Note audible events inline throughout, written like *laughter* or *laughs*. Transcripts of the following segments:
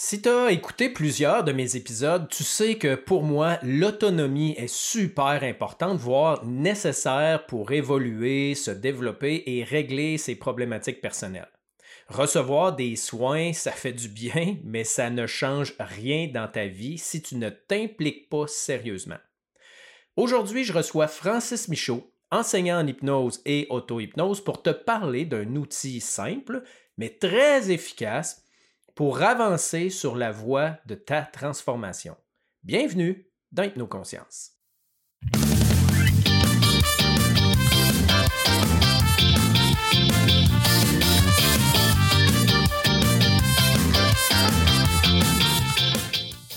Si tu as écouté plusieurs de mes épisodes, tu sais que pour moi, l'autonomie est super importante, voire nécessaire pour évoluer, se développer et régler ses problématiques personnelles. Recevoir des soins, ça fait du bien, mais ça ne change rien dans ta vie si tu ne t'impliques pas sérieusement. Aujourd'hui, je reçois Francis Michaud, enseignant en hypnose et auto-hypnose, pour te parler d'un outil simple, mais très efficace pour avancer sur la voie de ta transformation. Bienvenue dans Hypnoconscience.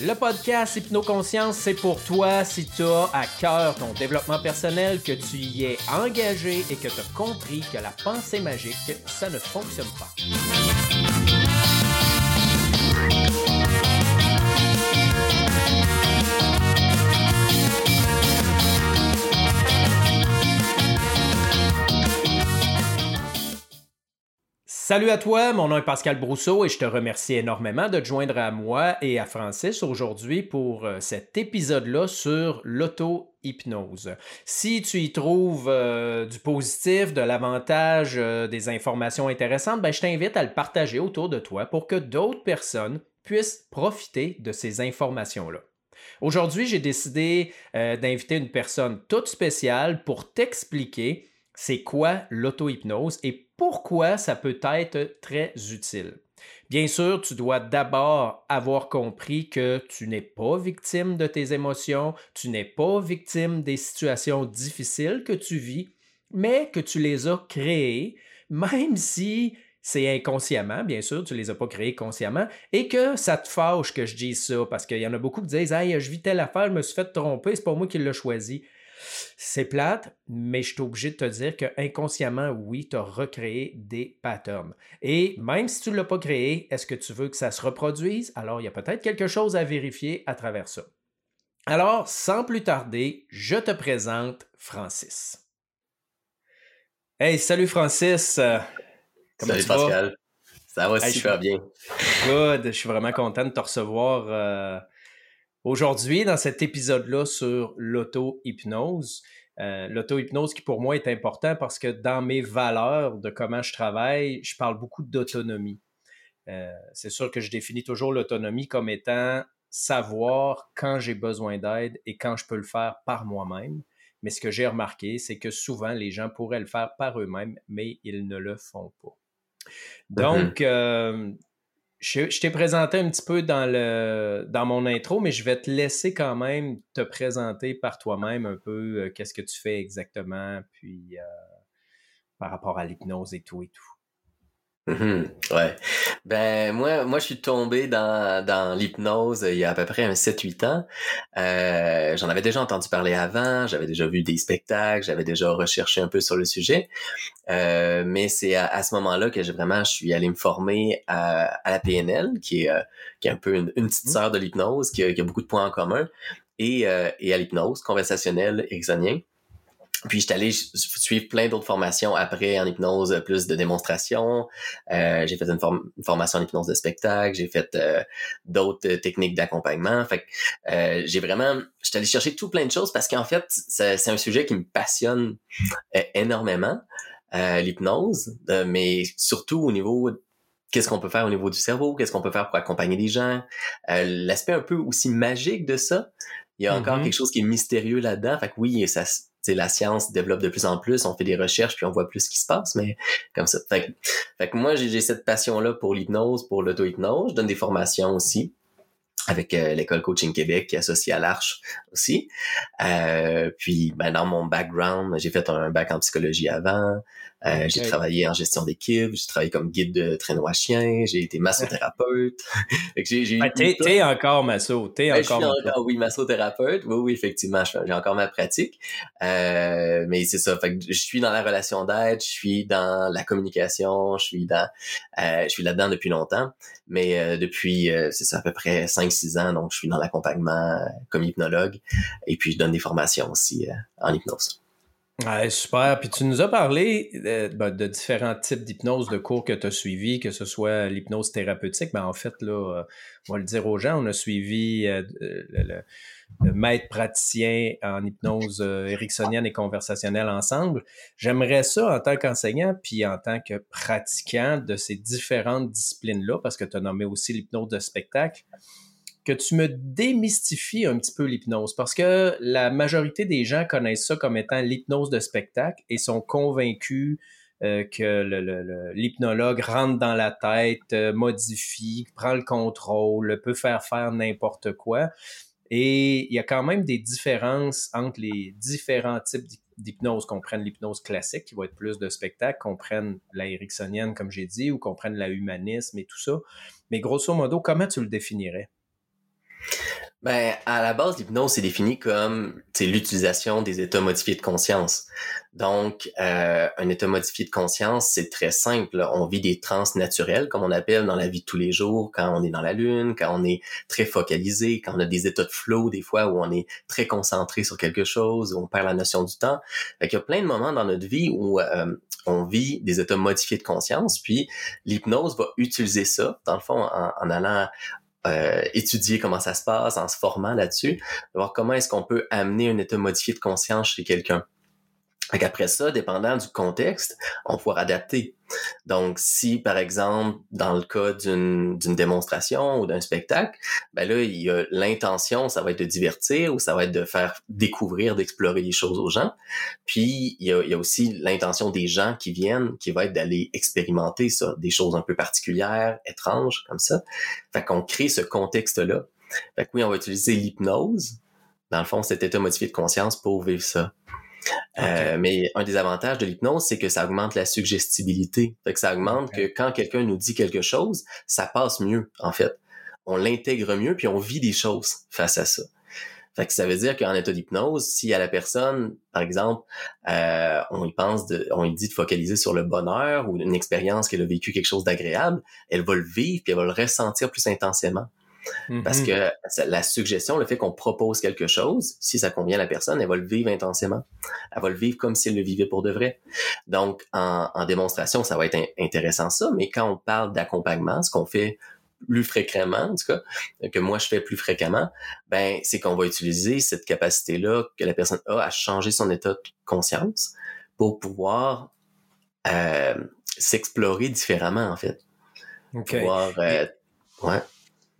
Le podcast Hypnoconscience, c'est pour toi si tu as à cœur ton développement personnel, que tu y es engagé et que tu as compris que la pensée magique, ça ne fonctionne pas. Salut à toi, mon nom est Pascal Brousseau et je te remercie énormément de te joindre à moi et à Francis aujourd'hui pour euh, cet épisode-là sur l'auto-hypnose. Si tu y trouves euh, du positif, de l'avantage, euh, des informations intéressantes, ben, je t'invite à le partager autour de toi pour que d'autres personnes puissent profiter de ces informations-là. Aujourd'hui, j'ai décidé d'inviter une personne toute spéciale pour t'expliquer c'est quoi l'auto-hypnose et pourquoi ça peut être très utile. Bien sûr, tu dois d'abord avoir compris que tu n'es pas victime de tes émotions, tu n'es pas victime des situations difficiles que tu vis, mais que tu les as créées, même si c'est inconsciemment, bien sûr, tu ne les as pas créées consciemment, et que ça te fâche que je dise ça, parce qu'il y en a beaucoup qui disent Hey, je vis telle affaire, je me suis fait tromper, c'est pas moi qui l'ai choisi. C'est plate, mais je suis obligé de te dire que inconsciemment, oui, tu as recréé des patterns. Et même si tu ne l'as pas créé, est-ce que tu veux que ça se reproduise? Alors, il y a peut-être quelque chose à vérifier à travers ça. Alors, sans plus tarder, je te présente Francis. Hey, salut Francis. Comment salut Pascal. Ça va super bien. Good. Je suis vraiment content de te recevoir. Euh, Aujourd'hui, dans cet épisode-là sur l'auto-hypnose, euh, l'auto-hypnose qui pour moi est important parce que dans mes valeurs de comment je travaille, je parle beaucoup d'autonomie. Euh, c'est sûr que je définis toujours l'autonomie comme étant savoir quand j'ai besoin d'aide et quand je peux le faire par moi-même. Mais ce que j'ai remarqué, c'est que souvent les gens pourraient le faire par eux-mêmes, mais ils ne le font pas. Mm-hmm. Donc, euh, je, t'ai présenté un petit peu dans, le, dans mon intro, mais je vais te laisser quand même te présenter par toi-même un peu euh, qu'est-ce que tu fais exactement, puis euh, par rapport à l'hypnose et tout et tout. Mhm, ouais. Ben moi, moi je suis tombé dans, dans l'hypnose il y a à peu près un 7-8 ans. Euh, j'en avais déjà entendu parler avant, j'avais déjà vu des spectacles, j'avais déjà recherché un peu sur le sujet. Euh, mais c'est à, ce moment-là que j'ai vraiment je suis allé me former à, à la PNL, qui est, euh, qui est un peu une, petite mhm. sœur de l'hypnose, qui a, qui a, beaucoup de points en commun, et, et à l'hypnose conversationnelle exonien. Puis j'étais allé suivre plein d'autres formations après en hypnose, plus de démonstration. Euh, j'ai fait une, formation en hypnose de spectacle, j'ai fait euh, d'autres techniques d'accompagnement. Fait que euh, j'ai vraiment, j'étais allé chercher tout plein de choses parce qu'en fait, c'est un sujet qui me passionne énormément, l'hypnose, mais surtout au niveau qu'est-ce qu'on peut faire au niveau du cerveau, qu'est-ce qu'on peut faire pour accompagner les gens, l'aspect un peu aussi magique de ça. Il y a encore mm-hmm. quelque chose qui est mystérieux là-dedans. Fait que oui, ça la science développe de plus en plus, on fait des recherches puis on voit plus ce qui se passe, mais comme ça. Fait, fait que moi, j'ai cette passion-là pour l'hypnose, pour l'auto-hypnose. Je donne des formations aussi avec euh, l'école Coaching Québec qui est associée à l'Arche aussi. Euh, puis ben, dans mon background, j'ai fait un bac en psychologie avant. Euh, j'ai travaillé en gestion d'équipe, j'ai travaillé comme guide de traîneau à chien, j'ai été massothérapeute. *laughs* j'ai, j'ai ben, t'es, encore masso, t'es ben, encore, encore oui, massothérapeute. Oui, oui, effectivement, j'ai encore ma pratique. Euh, mais c'est ça, fait que je suis dans la relation d'aide, je suis dans la communication, je suis dans euh, je suis là-dedans depuis longtemps. Mais euh, depuis, c'est ça, à peu près 5-6 ans, donc je suis dans l'accompagnement comme hypnologue. Et puis je donne des formations aussi en hypnose. Super. Puis tu nous as parlé euh, ben, de différents types d'hypnose, de cours que tu as suivis, que ce soit l'hypnose thérapeutique. Ben, en fait, là, euh, on va le dire aux gens, on a suivi euh, le, maître praticien en hypnose ericksonienne et conversationnelle ensemble. J'aimerais ça en tant qu'enseignant, puis en tant que pratiquant de ces différentes disciplines-là, parce que tu as nommé aussi l'hypnose de spectacle que tu me démystifies un petit peu l'hypnose parce que la majorité des gens connaissent ça comme étant l'hypnose de spectacle et sont convaincus euh, que l'hypnologue rentre dans la tête, euh, modifie, prend le contrôle, peut faire faire n'importe quoi. Et il y a quand même des différences entre les différents types d'hypnose, qu'on prenne l'hypnose classique, qui va être plus de spectacle, qu'on prenne la ericksonienne, comme j'ai dit, ou qu'on prenne la humanisme et tout ça. Mais grosso modo, comment tu le définirais? Ben, à la base, l'hypnose, c'est défini comme l'utilisation des états modifiés de conscience. Donc, euh, un état modifié de conscience, c'est très simple. On vit des trans naturelles, comme on appelle dans la vie de tous les jours, quand on est dans la lune, quand on est très focalisé, quand on a des états de flow, des fois où on est très concentré sur quelque chose, où on perd la notion du temps. Fait Il y a plein de moments dans notre vie où euh, on vit des états modifiés de conscience, puis l'hypnose va utiliser ça, dans le fond, en allant euh, étudier comment ça se passe, en se formant là-dessus, de voir comment est-ce qu'on peut amener un état modifié de conscience chez quelqu'un. Après ça, dépendant du contexte, on pourra adapter. Donc, si par exemple, dans le cas d'une démonstration ou d'un spectacle, ben là, il y a l'intention, ça va être de divertir ou ça va être de faire découvrir, d'explorer les choses aux gens. Puis, il y a, il y a aussi l'intention des gens qui viennent, qui va être d'aller expérimenter ça, des choses un peu particulières, étranges, comme ça. Fait qu'on crée ce contexte-là. Fait que oui, on va utiliser l'hypnose, dans le fond, cet état modifié de conscience pour vivre ça. Euh, mais un des avantages de l'hypnose, c'est que ça augmente la suggestibilité. Fait que ça augmente que quand quelqu'un nous dit quelque chose, ça passe mieux, en fait. On l'intègre mieux, puis on vit des choses face à ça. Fait que ça veut dire qu'en état d'hypnose, si à la personne, par exemple, euh, on y pense, de, on lui dit de focaliser sur le bonheur ou une expérience qu'elle a vécu quelque chose d'agréable, elle va le vivre puis elle va le ressentir plus intensément. Parce mm-hmm. que la suggestion, le fait qu'on propose quelque chose, si ça convient à la personne, elle va le vivre intensément. Elle va le vivre comme si elle le vivait pour de vrai. Donc, en, démonstration, ça va être intéressant ça, mais quand on parle d'accompagnement, ce qu'on fait plus fréquemment, en tout cas, que moi je fais plus fréquemment, ben c'est qu'on va utiliser cette capacité-là que la personne a à changer son état de conscience pour pouvoir euh, s'explorer différemment en fait. Pouvoir, euh, ouais.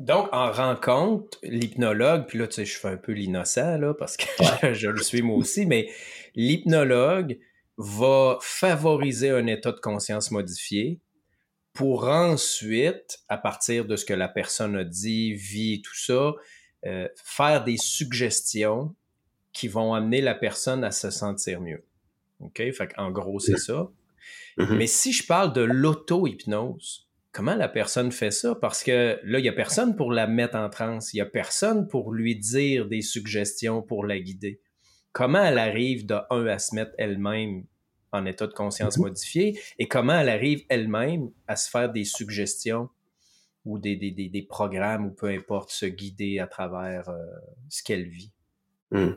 Donc, en rencontre, l'hypnologue, puis là, tu sais, je fais un peu l'innocent, là, parce que *laughs* je, le suis moi aussi, mais l'hypnologue va favoriser un état de conscience modifié pour ensuite, à partir de ce que la personne a dit, vit, tout ça, euh, faire des suggestions qui vont amener la personne à se sentir mieux. OK? Fait en gros, c'est ça. Mm-hmm. Mais si je parle de l'auto-hypnose, comment la personne fait ça? Parce que là, il n'y a personne pour la mettre en transe, il n'y a personne pour lui dire des suggestions pour la guider. Comment elle arrive de un à se mettre elle-même en état de conscience mm-hmm. modifié et comment elle arrive elle-même à se faire des suggestions ou des, des, des, programmes ou peu importe, se guider à travers euh, ce qu'elle vit? Mm.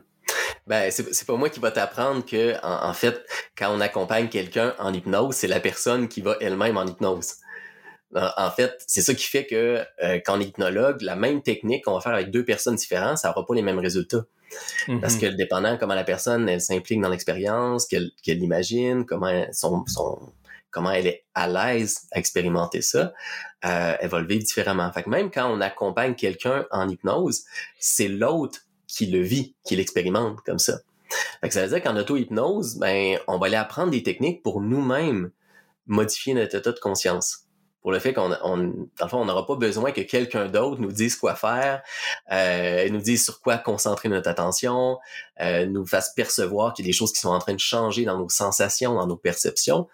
Ben, c'est pas moi qui va t'apprendre que, en, fait, quand on accompagne quelqu'un en hypnose, c'est la personne qui va elle-même en hypnose. En fait, c'est ça qui fait que euh, quand on est hypnologue, la même technique qu'on va faire avec deux personnes différentes, ça n'aura pas les mêmes résultats. Parce mm-hmm. que dépendant comment la personne elle s'implique dans l'expérience, qu'elle qu'elle l'imagine, comment son, son, comment elle est à l'aise à expérimenter ça, euh, elle va le vivre différemment. Fait que même quand on accompagne quelqu'un en hypnose, c'est l'autre qui le vit, qui l'expérimente comme ça. Fait que ça veut dire qu'en auto-hypnose, ben, on va aller apprendre des techniques pour nous-mêmes modifier notre état de conscience pour le fait qu'on, on, on n'aura pas besoin que quelqu'un d'autre nous dise quoi faire, euh, nous dise sur quoi concentrer notre attention, euh, nous fasse percevoir qu'il y a des choses qui sont en train de changer dans nos sensations, dans nos perceptions.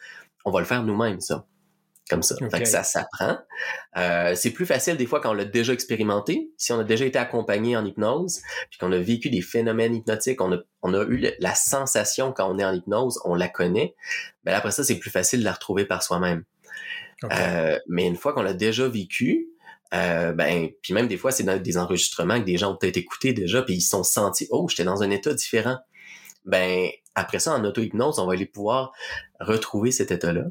On va le faire nous-mêmes, ça. Comme ça. Fait que ça s'apprend. Euh, c'est plus facile des fois quand on l'a déjà expérimenté. Si on a déjà été accompagné en hypnose, puis qu'on a vécu des phénomènes hypnotiques, on a, on a eu la sensation quand on est en hypnose, on la connaît. Ben après ça, c'est plus facile de la retrouver par soi-même. Euh, mais une fois qu'on l'a déjà vécu, euh, ben, puis même des fois, c'est dans des enregistrements que des gens ont peut-être écouté déjà, puis ils se sont sentis, oh, j'étais dans un état différent. Ben, après ça, en auto-hypnose, on va aller pouvoir retrouver cet état-là.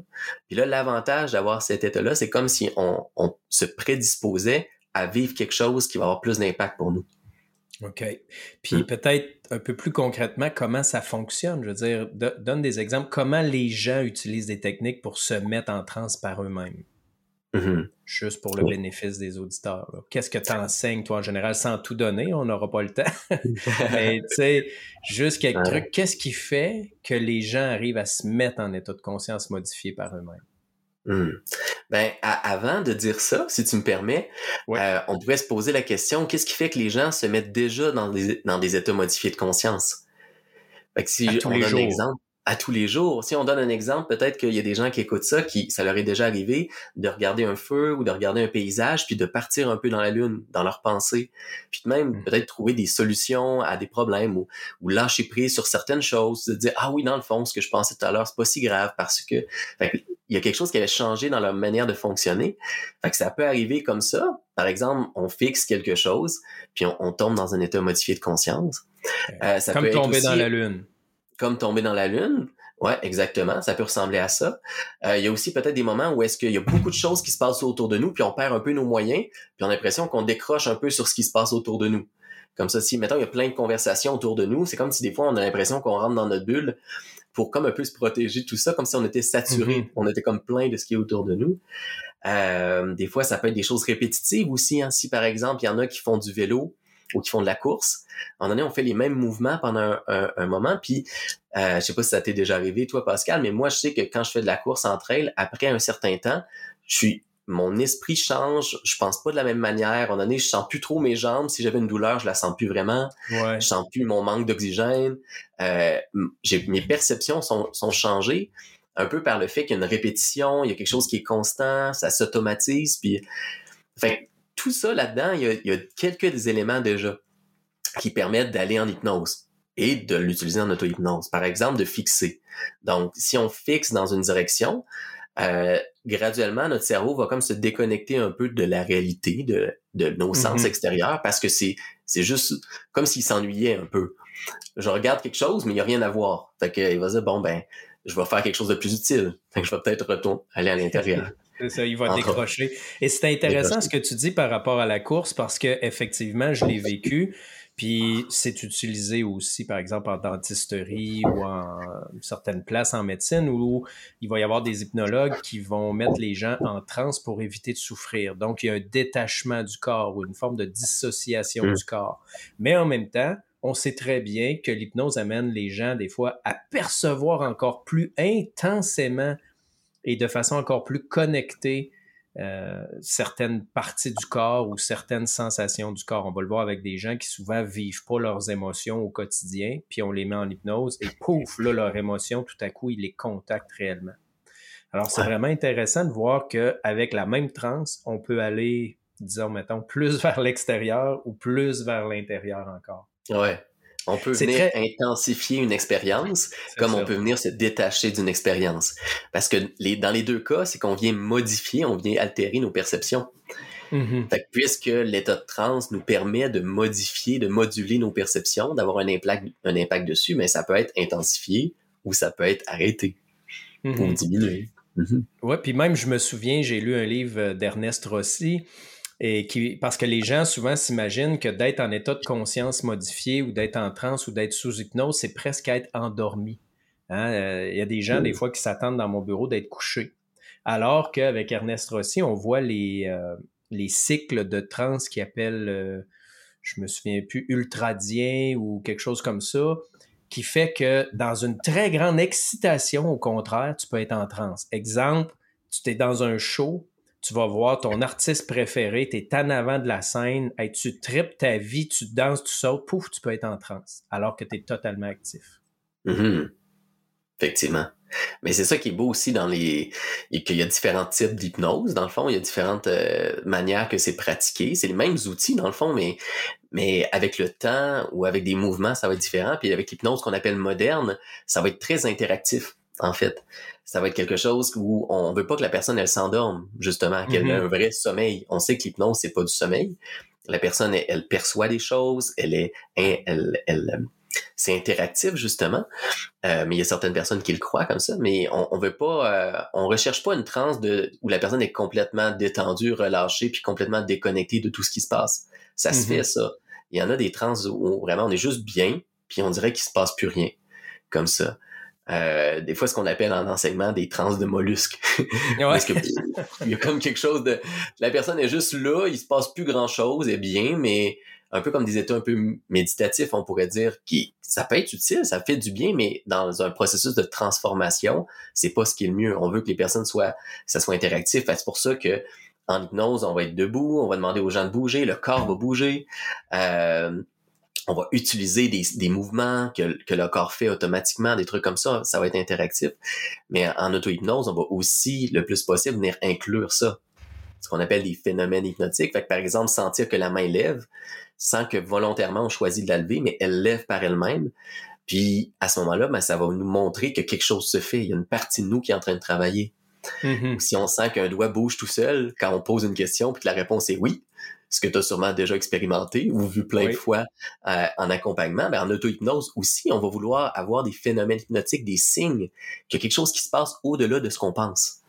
Puis là, l'avantage d'avoir cet état-là, c'est comme si on, on se prédisposait à vivre quelque chose qui va avoir plus d'impact pour nous. OK. Puis hmm. peut-être un peu plus concrètement, comment ça fonctionne? Je veux dire, donne des exemples. Comment les gens utilisent des techniques pour se mettre en transe par eux-mêmes? Mm-hmm. Juste pour le bénéfice des auditeurs. Qu'est-ce que tu enseignes, toi, en général, sans tout donner? On n'aura pas le temps. *laughs* Mais tu sais, juste quelques trucs. Qu'est-ce qui fait que les gens arrivent à se mettre en état de conscience modifié par eux-mêmes? Hmm. Ben, avant de dire ça, si tu me permets, euh, on pourrait se poser la question qu'est-ce qui fait que les gens se mettent déjà dans des, dans des états modifiés de conscience? Fait que si on donne un exemple, à tous les jours. Si on donne un exemple, peut-être qu'il y a des gens qui écoutent ça, qui ça leur est déjà arrivé de regarder un feu ou de regarder un paysage, puis de partir un peu dans la lune, dans leurs pensées, puis même mmh. peut-être trouver des solutions à des problèmes ou, ou lâcher prise sur certaines choses, de dire ah oui dans le fond ce que je pensais tout à l'heure c'est pas si grave parce que, il y a quelque chose qui avait changé dans leur manière de fonctionner. Fait que ça peut arriver comme ça. Par exemple, on fixe quelque chose, puis on, tombe dans un état modifié de conscience. Euh, ça comme peut tomber dans la lune comme tomber dans la lune. Ouais, exactement. Ça peut ressembler à ça. Euh, il y a aussi peut-être des moments où est-ce qu'il y a beaucoup de choses qui se passent autour de nous, puis on perd un peu nos moyens, puis on a l'impression qu'on décroche un peu sur ce qui se passe autour de nous. Comme ça, si, mettons, il y a plein de conversations autour de nous, c'est comme si des fois on a l'impression qu'on rentre dans notre bulle pour comme un peu se protéger de tout ça, comme si on était saturé, mm-hmm. on était comme plein de ce qui est autour de nous. Euh, des fois, ça peut être des choses répétitives aussi. Hein. Si par exemple, il y en a qui font du vélo, ou qui font de la course. En donné, on fait les mêmes mouvements pendant un, moment. Puis, euh, je sais pas si ça t'est déjà arrivé, toi, Pascal, mais moi, je sais que quand je fais de la course en trail, après un certain temps, je suis mon esprit change, je pense pas de la même manière. En donné, je sens plus trop mes jambes. Si j'avais une douleur, je la sens plus vraiment. Ouais. Je sens plus mon manque d'oxygène. Euh, mes perceptions sont, sont changées un peu par le fait qu'il y a une répétition, il y a quelque chose qui est constant, ça s'automatise. Puis, fait tout ça là-dedans, il, y a, quelques éléments déjà qui permettent d'aller en hypnose et de l'utiliser en auto-hypnose. Par exemple, de fixer. Donc, si on fixe dans une direction, euh, graduellement, notre cerveau va comme se déconnecter un peu de la réalité, de, de nos sens mm-hmm. extérieurs, parce que c'est, juste comme s'il s'ennuyait un peu. Je regarde quelque chose, mais il n'y a rien à voir. Fait qu'il va dire, bon, ben, je vais faire quelque chose de plus utile. Fait que je vais peut-être retourner, aller à l'intérieur. *laughs* ça, il va décrocher. Et c'est intéressant ce que tu dis par rapport à la course parce que effectivement, je l'ai vécu. Puis c'est utilisé aussi, par exemple, en dentisterie ou en certaines places en médecine où il va y avoir des hypnologues qui vont mettre les gens en transe pour éviter de souffrir. Donc, il y a un détachement du corps ou une forme de dissociation mmh. du corps. Mais en même temps, on sait très bien que l'hypnose amène les gens des fois à percevoir encore plus intensément et de façon encore plus connectée euh, certaines parties du corps ou certaines sensations du corps. On va le voir avec des gens qui souvent vivent pas leurs émotions au quotidien, puis on les met en hypnose et pouf, là, leur émotion, tout à coup, ils les contactent réellement. Alors, c'est vraiment intéressant de voir qu'avec la même transe, on peut aller, disons, mettons, plus *laughs* vers l'extérieur ou plus vers l'intérieur encore. Ouais. On peut venir intensifier une expérience comme on peut venir se détacher d'une expérience. Parce que les, dans les deux cas, c'est qu'on vient modifier, on vient altérer nos perceptions. Mm-hmm. puisque l'état de transe nous permet de modifier, de moduler nos perceptions, d'avoir un impact, un impact dessus, mais ça peut être intensifié ou ça peut être arrêté ou mm-hmm. diminué. Mm-hmm. Oui, puis même, je me souviens, j'ai lu un livre d'Ernest Rossi et qui, parce que les gens souvent s'imaginent que d'être en état de conscience modifié ou d'être en transe ou d'être sous hypnose, c'est presque être endormi. Hein. Euh, il y a des gens, des fois, qui s'attendent dans mon bureau d'être couchés. Alors qu'avec Ernest Rossi, on voit les, euh, les cycles de transe qui appellent, euh, je me souviens plus, ultradien ou quelque chose comme ça, qui fait que dans une très grande excitation, au contraire, tu peux être en transe. Exemple, tu es dans un show, tu vas voir ton artiste préféré, tu es en avant de la scène, tu tripes ta vie, tu danses, tu sautes, pouf, tu peux être en transe, alors que tu es totalement actif. Mm-hmm. Effectivement. Mais c'est ça qui est beau aussi dans les qu'il y a différents types d'hypnose dans le fond, il y a différentes euh, manières que c'est pratiqué, c'est les mêmes outils dans le fond mais mais avec le temps ou avec des mouvements, ça va être différent puis avec l'hypnose qu'on appelle moderne, ça va être très interactif en fait ça va être quelque chose où on veut pas que la personne elle s'endorme justement, qu'elle ait mm-hmm. un vrai sommeil. On sait que l'hypnose c'est pas du sommeil. La personne elle, perçoit des choses, elle est elle, elle, c'est interactif justement, euh, mais il y a certaines personnes qui le croient comme ça, mais on, on veut pas, euh, on recherche pas une transe de où la personne est complètement détendue, relâchée, puis complètement déconnectée de tout ce qui se passe. Ça se Mhm. fait ça. Il y en a des trans où vraiment on est juste bien, puis on dirait qu'il se passe plus rien, comme ça. Euh, des fois, ce qu'on appelle en enseignement des trans de mollusques. *laughs* Parce que il y a comme quelque chose de, la personne est juste là, il se passe plus grand chose, est bien, mais un peu comme des états un peu méditatifs, on pourrait dire, qui, ça peut être utile, ça fait du bien, mais dans un processus de transformation, c'est pas ce qui est le mieux. On veut que les personnes soient, ça soit interactif. C'est pour ça que en hypnose, on va être debout, on va demander aux gens de bouger, le corps va bouger. Euh, on va utiliser des, des mouvements que, que le corps fait automatiquement, des trucs comme ça, ça va être interactif. Mais en auto-hypnose, on va aussi, le plus possible, venir inclure ça. Ce qu'on appelle des phénomènes hypnotiques. Fait que, par exemple, sentir que la main lève, sans que volontairement on choisit de la lever, mais elle lève par elle-même. Puis, à ce moment-là, ben, ça va nous montrer que quelque chose se fait. Il y a une partie de nous qui est en train de travailler. Mhm. Si on sent qu'un doigt bouge tout seul quand on pose une question puis que la réponse est oui, ce que tu as sûrement déjà expérimenté ou vu plein Oui. de fois euh, en accompagnement, ben en auto-hypnose aussi, on va vouloir avoir des phénomènes hypnotiques, des signes qu'il y a quelque chose qui se passe au-delà de ce qu'on pense.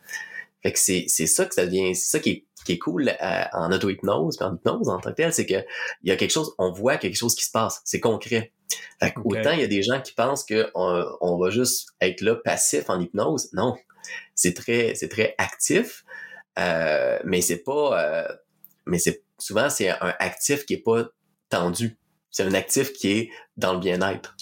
Fait que c'est c'est ça que ça devient, c'est ça qui est qui est cool euh, en auto-hypnose, en hypnose en tant que tel, c'est que il y a quelque chose, on voit quelque chose qui se passe, c'est concret. Fait que autant il y a des gens qui pensent que on, on va juste être là passif en hypnose, non, c'est très c'est très actif, euh, mais c'est pas, euh, mais c'est souvent c'est un actif qui est pas tendu, c'est un actif qui est dans le bien-être,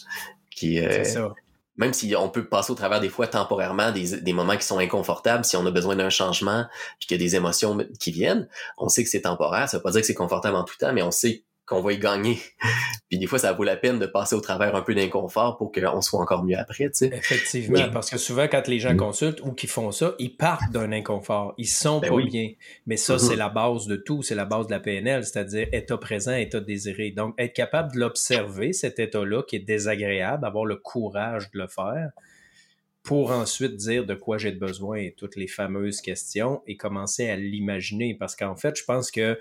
qui euh, C'est ça. même si on peut passer au travers des fois temporairement des, des moments qui sont inconfortables, si on a besoin d'un changement, puis qu'il y a des émotions qui viennent, on sait que c'est temporaire. Ça veut pas dire que c'est confortable en tout temps, mais on sait qu'on va y gagner. *laughs* puis des fois, ça vaut la peine de passer au travers un peu d'inconfort pour qu'on soit encore mieux après, tu sais. Effectivement, Oui. parce que souvent, quand les gens Mhm. consultent ou qui font ça, ils partent d'un inconfort. Ils sont Ben pas oui. bien. Mais ça, c'est la base de tout. C'est la base de la PNL, c'est-à-dire état présent, état désiré. Donc, être capable de l'observer, cet état-là, qui est désagréable, avoir le courage de le faire, pour ensuite dire de quoi j'ai besoin et toutes les fameuses questions et commencer à l'imaginer. Parce qu'en fait, je pense que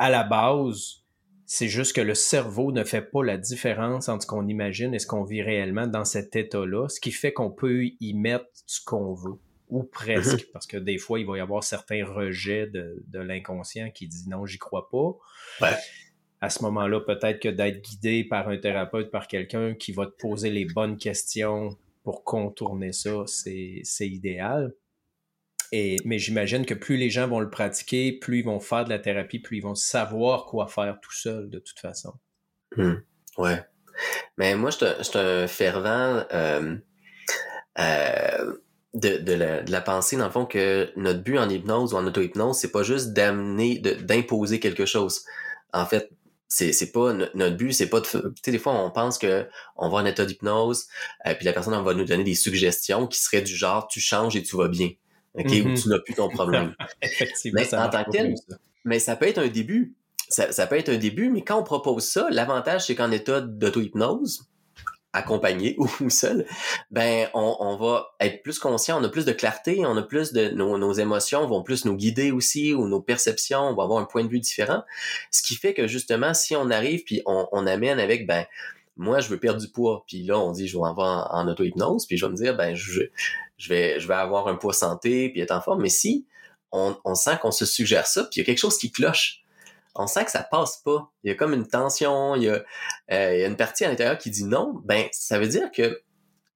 à la base, c'est juste que le cerveau ne fait pas la différence entre ce qu'on imagine et ce qu'on vit réellement dans cet état-là, ce qui fait qu'on peut y mettre ce qu'on veut, ou presque, parce que des fois, il va y avoir certains rejets de, de l'inconscient qui dit non, j'y crois pas. Ouais. À ce moment-là, peut-être que d'être guidé par un thérapeute, par quelqu'un qui va te poser les bonnes questions pour contourner ça, c'est c'est idéal. Mais j'imagine que plus les gens vont le pratiquer, plus ils vont faire de la thérapie, plus ils vont savoir quoi faire tout seul, de toute façon. Hmm. Ouais. Mais moi, je suis un- fervent euh, euh, de, la, pensée, dans le fond, que notre but en hypnose ou en auto-hypnose, c'est pas juste d'amener, d'imposer quelque chose. En fait, c'est pas no- notre but, c'est pas de. Tu sais, des fois, on pense que on va en état d'hypnose, euh, puis la personne on va nous donner des suggestions qui seraient du genre tu changes et tu vas bien, ok, Mhm. ou tu n'as plus ton problème. *laughs* Mais ça en tant que tel. Mais ça peut être un début. Ça, ça peut être un début, mais quand on propose ça, l'avantage, c'est qu'en état d'auto-hypnose, accompagné *laughs* ou seul, ben on, on va être plus conscient, on a plus de clarté, on a plus de nos, nos émotions vont plus nous guider aussi ou nos perceptions, on va avoir un point de vue différent. Ce qui fait que justement, si on arrive puis on, on amène avec ben moi je veux perdre du poids, puis là on dit je vais en en, en auto-hypnose, puis je vais me dire ben je, je vais avoir un poids santé puis être en forme, mais si on, sent qu'on se suggère ça, puis il y a quelque chose qui cloche. On sent que ça passe pas. Il y a comme une tension, il y a, euh, il une partie à l'intérieur qui dit non. Ben, ça veut dire que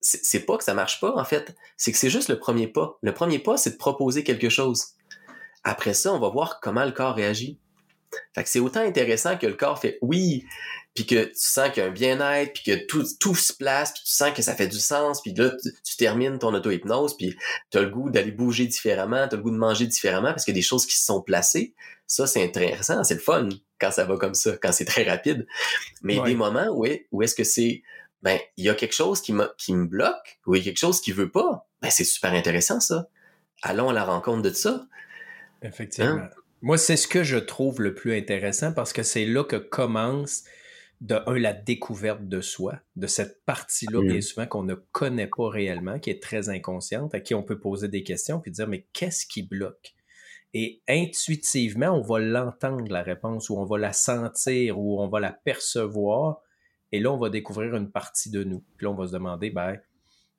c'est c'est pas que ça marche pas, en fait. C'est que c'est juste le premier pas. Le premier pas, c'est de proposer quelque chose. Après ça, on va voir comment le corps réagit. Fait que c'est autant intéressant que le corps fait oui, puis que tu sens qu'il y a un bien-être, puis que tout, tout se place, puis tu sens que ça fait du sens, puis là, tu, tu termines ton auto-hypnose, puis tu as le goût d'aller bouger différemment, tu as le goût de manger différemment, parce qu'il y a des choses qui se sont placées. Ça, c'est intéressant, c'est le fun quand ça va comme ça, quand c'est très rapide. Mais il y a des moments où, est- où est-ce que c'est, ben, il y a quelque chose qui, me- qui me bloque, ou il y a quelque chose qui veut pas. Ben, c'est super intéressant, ça. Allons à la rencontre de ça. Effectivement. Hein? Moi, c'est ce que je trouve le plus intéressant parce que c'est là que commence, de un, la découverte de soi, de cette partie-là, bien souvent, qu'on ne connaît pas réellement, qui est très inconsciente, à qui on peut poser des questions puis dire, mais qu'est-ce qui bloque? Et intuitivement, on va l'entendre, la réponse, ou on va la sentir, ou on va la percevoir. Et là, on va découvrir une partie de nous. Puis là, on va se demander, ben,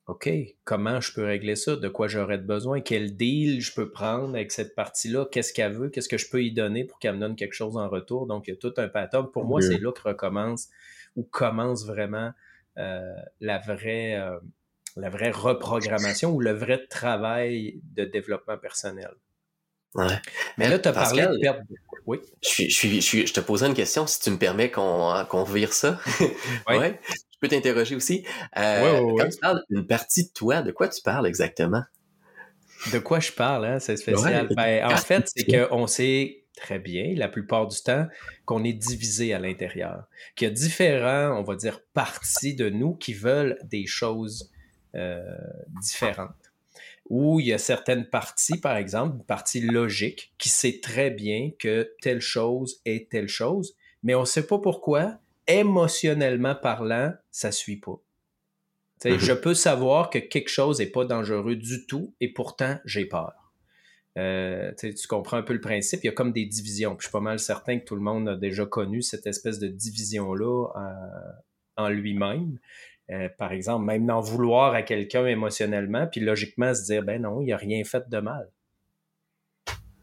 OK, comment je peux régler ça? De quoi j'aurais besoin? Quel deal je peux prendre avec cette partie-là? Qu'est-ce qu'elle veut? Qu'est-ce que je peux y donner pour qu'elle me donne quelque chose en retour? Donc, il y a tout un pattern. Pour moi, c'est là que recommence ou commence vraiment euh, la vraie euh, la vraie reprogrammation ou le vrai travail de développement personnel. Ouais. Mais, là, tu as parlé de perte Oui. Je, suis, je, je, te poserai une question, si tu me permets qu'on qu'on vire ça. *laughs* Oui. ouais peux t'interroger aussi. Euh, quand tu parles d'une partie de toi, de quoi tu parles exactement? De quoi je parle, hein? C'est spécial. Ben, en fait, c'est qu'on sait très bien, la plupart du temps, qu'on est divisé à l'intérieur. Qu'il y a différents, on va dire, parties de nous qui veulent des choses euh, différentes. Ou il y a certaines parties, par exemple, une partie logique, qui sait très bien que telle chose est telle chose, mais on ne sait pas pourquoi, émotionnellement parlant, ça suit pas. Mm-hmm. Je peux savoir que quelque chose n'est pas dangereux du tout et pourtant j'ai peur. Euh, tu comprends un peu le principe, il y a comme des divisions. je suis pas mal certain que tout le monde a déjà connu cette espèce de division-là euh, en lui-même. Euh, par exemple, même d'en vouloir à quelqu'un émotionnellement, puis logiquement se dire, ben non, il a rien fait de mal.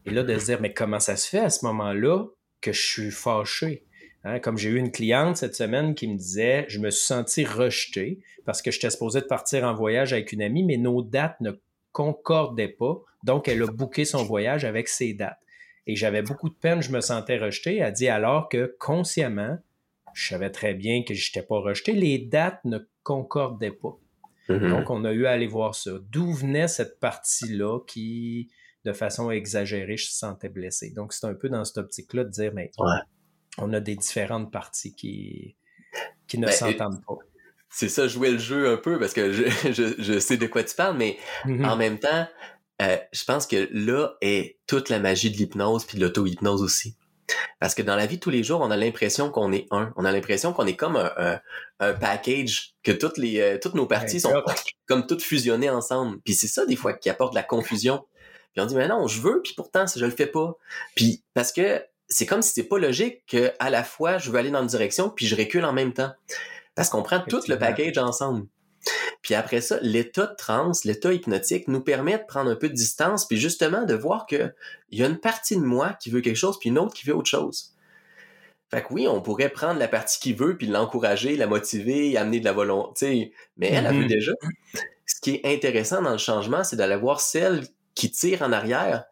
Et là, de se dire, mais comment ça se fait à ce moment-là que je suis fâché? Hein, comme j'ai eu une cliente cette semaine qui me disait, je me suis senti rejeté parce que j'étais supposé de partir en voyage avec une amie, mais nos dates ne concordaient pas. Donc, elle a booké son voyage avec ses dates. Et j'avais beaucoup de peine, je me sentais rejeté. Elle dit alors que consciemment, je savais très bien que je n'étais pas rejeté, les dates ne concordaient pas. Mm-hmm. Donc, on a eu à aller voir ça. D'où venait cette partie-là qui, de façon exagérée, je me sentais blessé. Donc, c'est un peu dans cette optique-là de dire, mais on a des différentes parties qui, qui ne ben, s'entendent pas. C'est ça, jouer le jeu un peu, parce que je, *laughs* sais de quoi tu parles, mais mm-hmm. en même temps, euh, je pense que là est toute la magie de l'hypnose puis de l'auto-hypnose aussi. Parce que dans la vie de tous les jours, on a l'impression qu'on est un. On a l'impression qu'on est comme un, package, que toutes les euh, toutes nos parties sont comme toutes fusionnées ensemble. Puis c'est ça des fois qui apporte de la confusion. Puis on dit mais non, je veux, puis pourtant je le fais pas. Puis parce que c'est comme si c'est pas logique que à la fois je veux aller dans une direction puis je recule en même temps. Parce qu'on prend tout le package ensemble. Puis après ça, l'état de transe, l'état hypnotique nous permet de prendre un peu de distance puis justement de voir que il y a une partie de moi qui veut quelque chose puis une autre qui veut autre chose. Fait que oui, on pourrait prendre la partie qui veut puis l'encourager, la motiver, amener de la volonté, mais elle a vu mm-hmm. déjà. Ce qui est intéressant dans le changement, c'est d'aller voir celle qui tire en arrière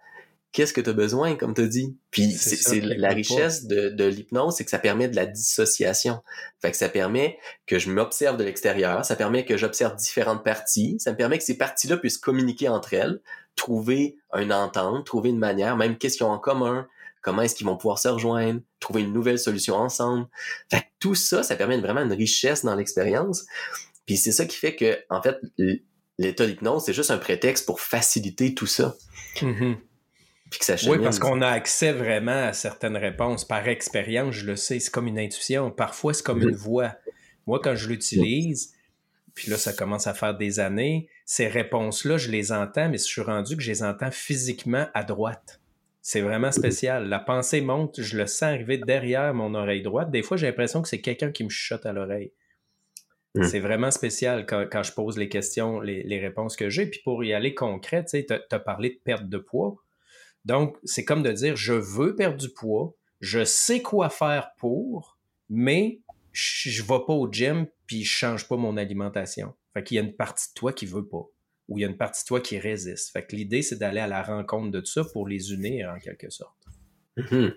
qu'est-ce que tu as besoin, comme tu dit. Puis c'est la richesse de, de l'hypnose, c'est que ça permet de la dissociation. Fait que ça permet que je m'observe de l'extérieur, ça permet que j'observe différentes parties, ça me permet que ces parties-là puissent communiquer entre elles, trouver une entente, trouver une manière, même qu'est-ce qu'ils ont en commun, comment est-ce qu'ils vont pouvoir se rejoindre, trouver une nouvelle solution ensemble. Fait que tout ça, ça permet vraiment une richesse dans l'expérience. Puis c'est ça qui fait que, en fait, l'état d'hypnose, c'est juste un prétexte pour faciliter tout ça. Oui, parce qu'on a accès vraiment à certaines réponses. Par expérience, je le sais, c'est comme une intuition. Parfois, c'est comme une voix. Moi, quand je l'utilise, puis là, ça commence à faire des années, ces réponses-là, je les entends, mais je suis rendu que je les entends physiquement à droite. C'est vraiment spécial. La pensée monte, je le sens arriver derrière mon oreille droite. Des fois, j'ai l'impression que c'est quelqu'un qui me chuchote à l'oreille. Hmm. C'est vraiment spécial quand, je pose les questions, les, réponses que j'ai. Puis pour y aller concret, tu as parlé de perte de poids. Donc, c'est comme de dire, je veux perdre du poids, je sais quoi faire pour, mais je ne vais pas au gym puis je change pas mon alimentation. Fait qu'il y a une partie de toi qui veut pas ou il y a une partie de toi qui résiste. Fait que l'idée, c'est d'aller à la rencontre de tout ça pour les unir en quelque sorte. Mm-hmm.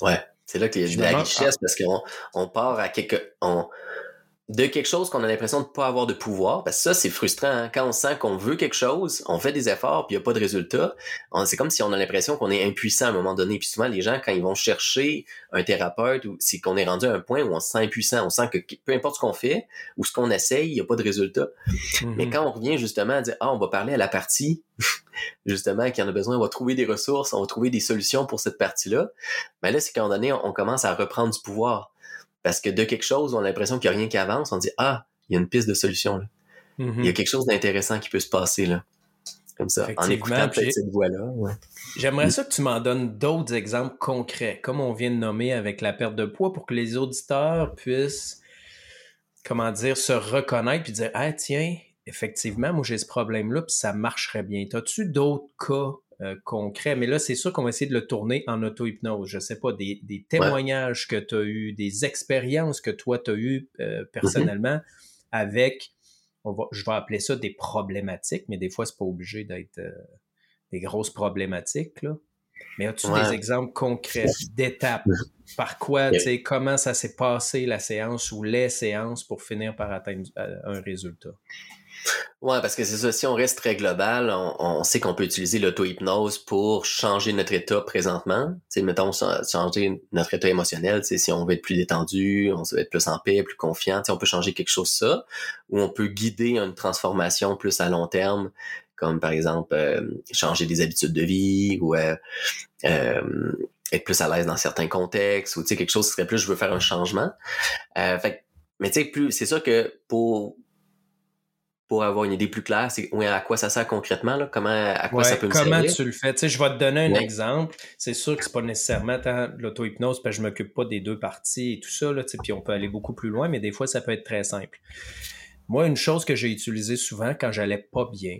Ouais, c'est là qu'il y a de la richesse parce qu'on on part à quelque de quelque chose qu'on a l'impression de pas avoir de pouvoir, parce que ça, c'est frustrant. Hein. Quand on sent qu'on veut quelque chose, on fait des efforts, puis il n'y a pas de résultat, c'est comme si on a l'impression qu'on est impuissant à un moment donné. Puis souvent, les gens, quand ils vont chercher un thérapeute, ou c'est qu'on est rendu à un point où on se sent impuissant, on sent que peu importe ce qu'on fait ou ce qu'on essaye, il n'y a pas de résultat. Mm-hmm. Mais quand on revient justement à dire, ah, on va parler à la partie, *laughs* justement, qui en a besoin, on va trouver des ressources, on va trouver des solutions pour cette partie-là, ben là, c'est qu'à un moment donné, on commence à reprendre du pouvoir parce que de quelque chose, on a l'impression qu'il n'y a rien qui avance, on dit Ah, il y a une piste de solution là. Mm-hmm. Il y a quelque chose d'intéressant qui peut se passer là. Comme ça, en écoutant cette voix-là. J'aimerais ça que tu m'en donnes d'autres exemples concrets, comme on vient de nommer avec la perte de poids, pour que les auditeurs puissent comment dire, se reconnaître puis dire, ah tiens, effectivement, moi j'ai ce problème-là, puis ça marcherait bien. As-tu d'autres cas euh, concrets? Mais là, c'est sûr qu'on va essayer de le tourner en auto-hypnose. Je sais pas, des, témoignages que tu as eus, des expériences que toi tu as eues euh, personnellement avec, on va, je vais appeler ça des problématiques, mais des fois, c'est pas obligé d'être euh, des grosses problématiques. Là. Mais as-tu des exemples concrets d'étapes? Par quoi, tu sais, comment ça s'est passé la séance ou les séances pour finir par atteindre un résultat? Ouais, parce que c'est ça, si on reste très global, on, sait qu'on peut utiliser l'auto-hypnose pour changer notre état présentement. Sais, mettons, changer notre état émotionnel, si on veut être plus détendu, on veut être plus en paix, plus confiant, on peut changer quelque chose ça, ou on peut guider une transformation plus à long terme, comme par exemple euh, changer des habitudes de vie, ou euh, euh, être plus à l'aise dans certains contextes, ou quelque chose qui serait plus, je veux faire un changement. fait, mais tu sais, plus, c'est sûr que pour pour avoir une idée plus claire, c'est à quoi ça sert concrètement, là? comment à quoi ça peut me comment servir? tu le fais? Tu sais, je vais te donner un exemple. C'est sûr que c'est pas nécessairement l'auto-hypnose, parce que je m'occupe pas des deux parties et tout ça, là, tu sais, puis on peut aller beaucoup plus loin, mais des fois, ça peut être très simple. Moi, une chose que j'ai utilisée souvent quand j'allais pas bien,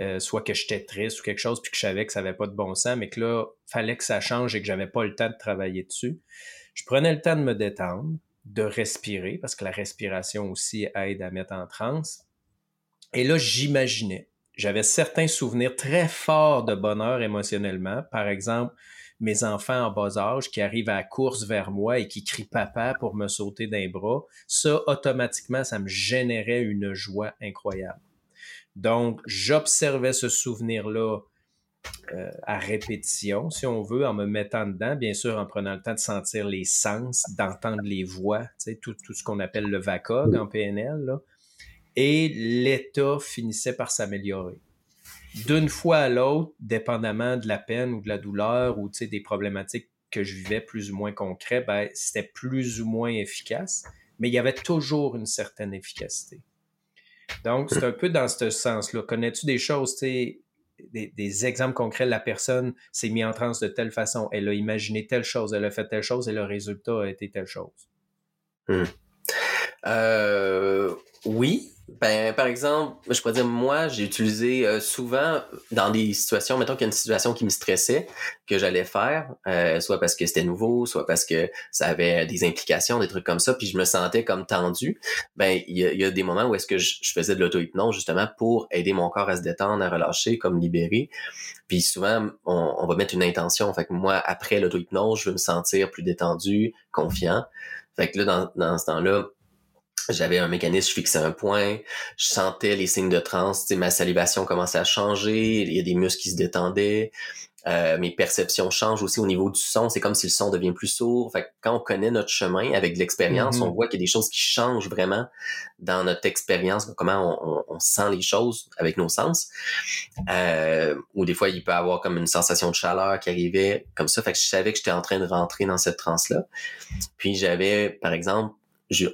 euh, soit que j'étais triste ou quelque chose, puis que je savais que ça avait pas de bon sens, mais que là, fallait que ça change et que j'avais pas le temps de travailler dessus. Je prenais le temps de me détendre, de respirer, parce que la respiration aussi aide à mettre en transe et là, j'imaginais. J'avais certains souvenirs très forts de bonheur émotionnellement. Par exemple, mes enfants en bas âge qui arrivent à course vers moi et qui crient papa pour me sauter d'un bras. Ça, automatiquement, ça me générait une joie incroyable. Donc, j'observais ce souvenir-là euh, à répétition, si on veut, en me mettant dedans, bien sûr, en prenant le temps de sentir les sens, d'entendre les voix, tout, tout ce qu'on appelle le VACOG en PNL. Et l'état finissait par s'améliorer. D'une fois à l'autre, dépendamment de la peine ou de la douleur ou des problématiques que je vivais plus ou moins concrètes, ben, c'était plus ou moins efficace, mais il y avait toujours une certaine efficacité. Donc, c'est un peu dans ce sens-là. Connais-tu des choses, des, exemples concrets, la personne s'est mise en transe de telle façon, elle a imaginé telle chose, elle a fait telle chose et le résultat a été telle chose? Hmm. Euh, oui, ben, par exemple, je pourrais dire, moi, j'ai utilisé euh, souvent dans des situations, mettons qu'il y a une situation qui me stressait, que j'allais faire, euh, soit parce que c'était nouveau, soit parce que ça avait des implications, des trucs comme ça, puis je me sentais comme tendu. Ben, il y a, des moments où est-ce que je, faisais de l'auto-hypnose justement pour aider mon corps à se détendre, à relâcher, comme libérer. Puis souvent, on, va mettre une intention. Fait que moi, après l'auto-hypnose, je veux me sentir plus détendu, confiant. Fait que là, dans, dans ce temps-là, j'avais un mécanisme, je fixais un point, je sentais les signes de transe, ma salivation commençait à changer, il y a des muscles qui se détendaient, euh, mes perceptions changent aussi au niveau du son, c'est comme si le son devient plus sourd. Fait quand on connaît notre chemin avec de l'expérience, on mm-hmm. voit qu'il y a des choses qui changent vraiment dans notre expérience, comment on, sent les choses avec nos sens. Euh, ou des fois, il peut avoir comme une sensation de chaleur qui arrivait comme ça. Fait que je savais que j'étais en train de rentrer dans cette transe-là. Puis j'avais, par exemple,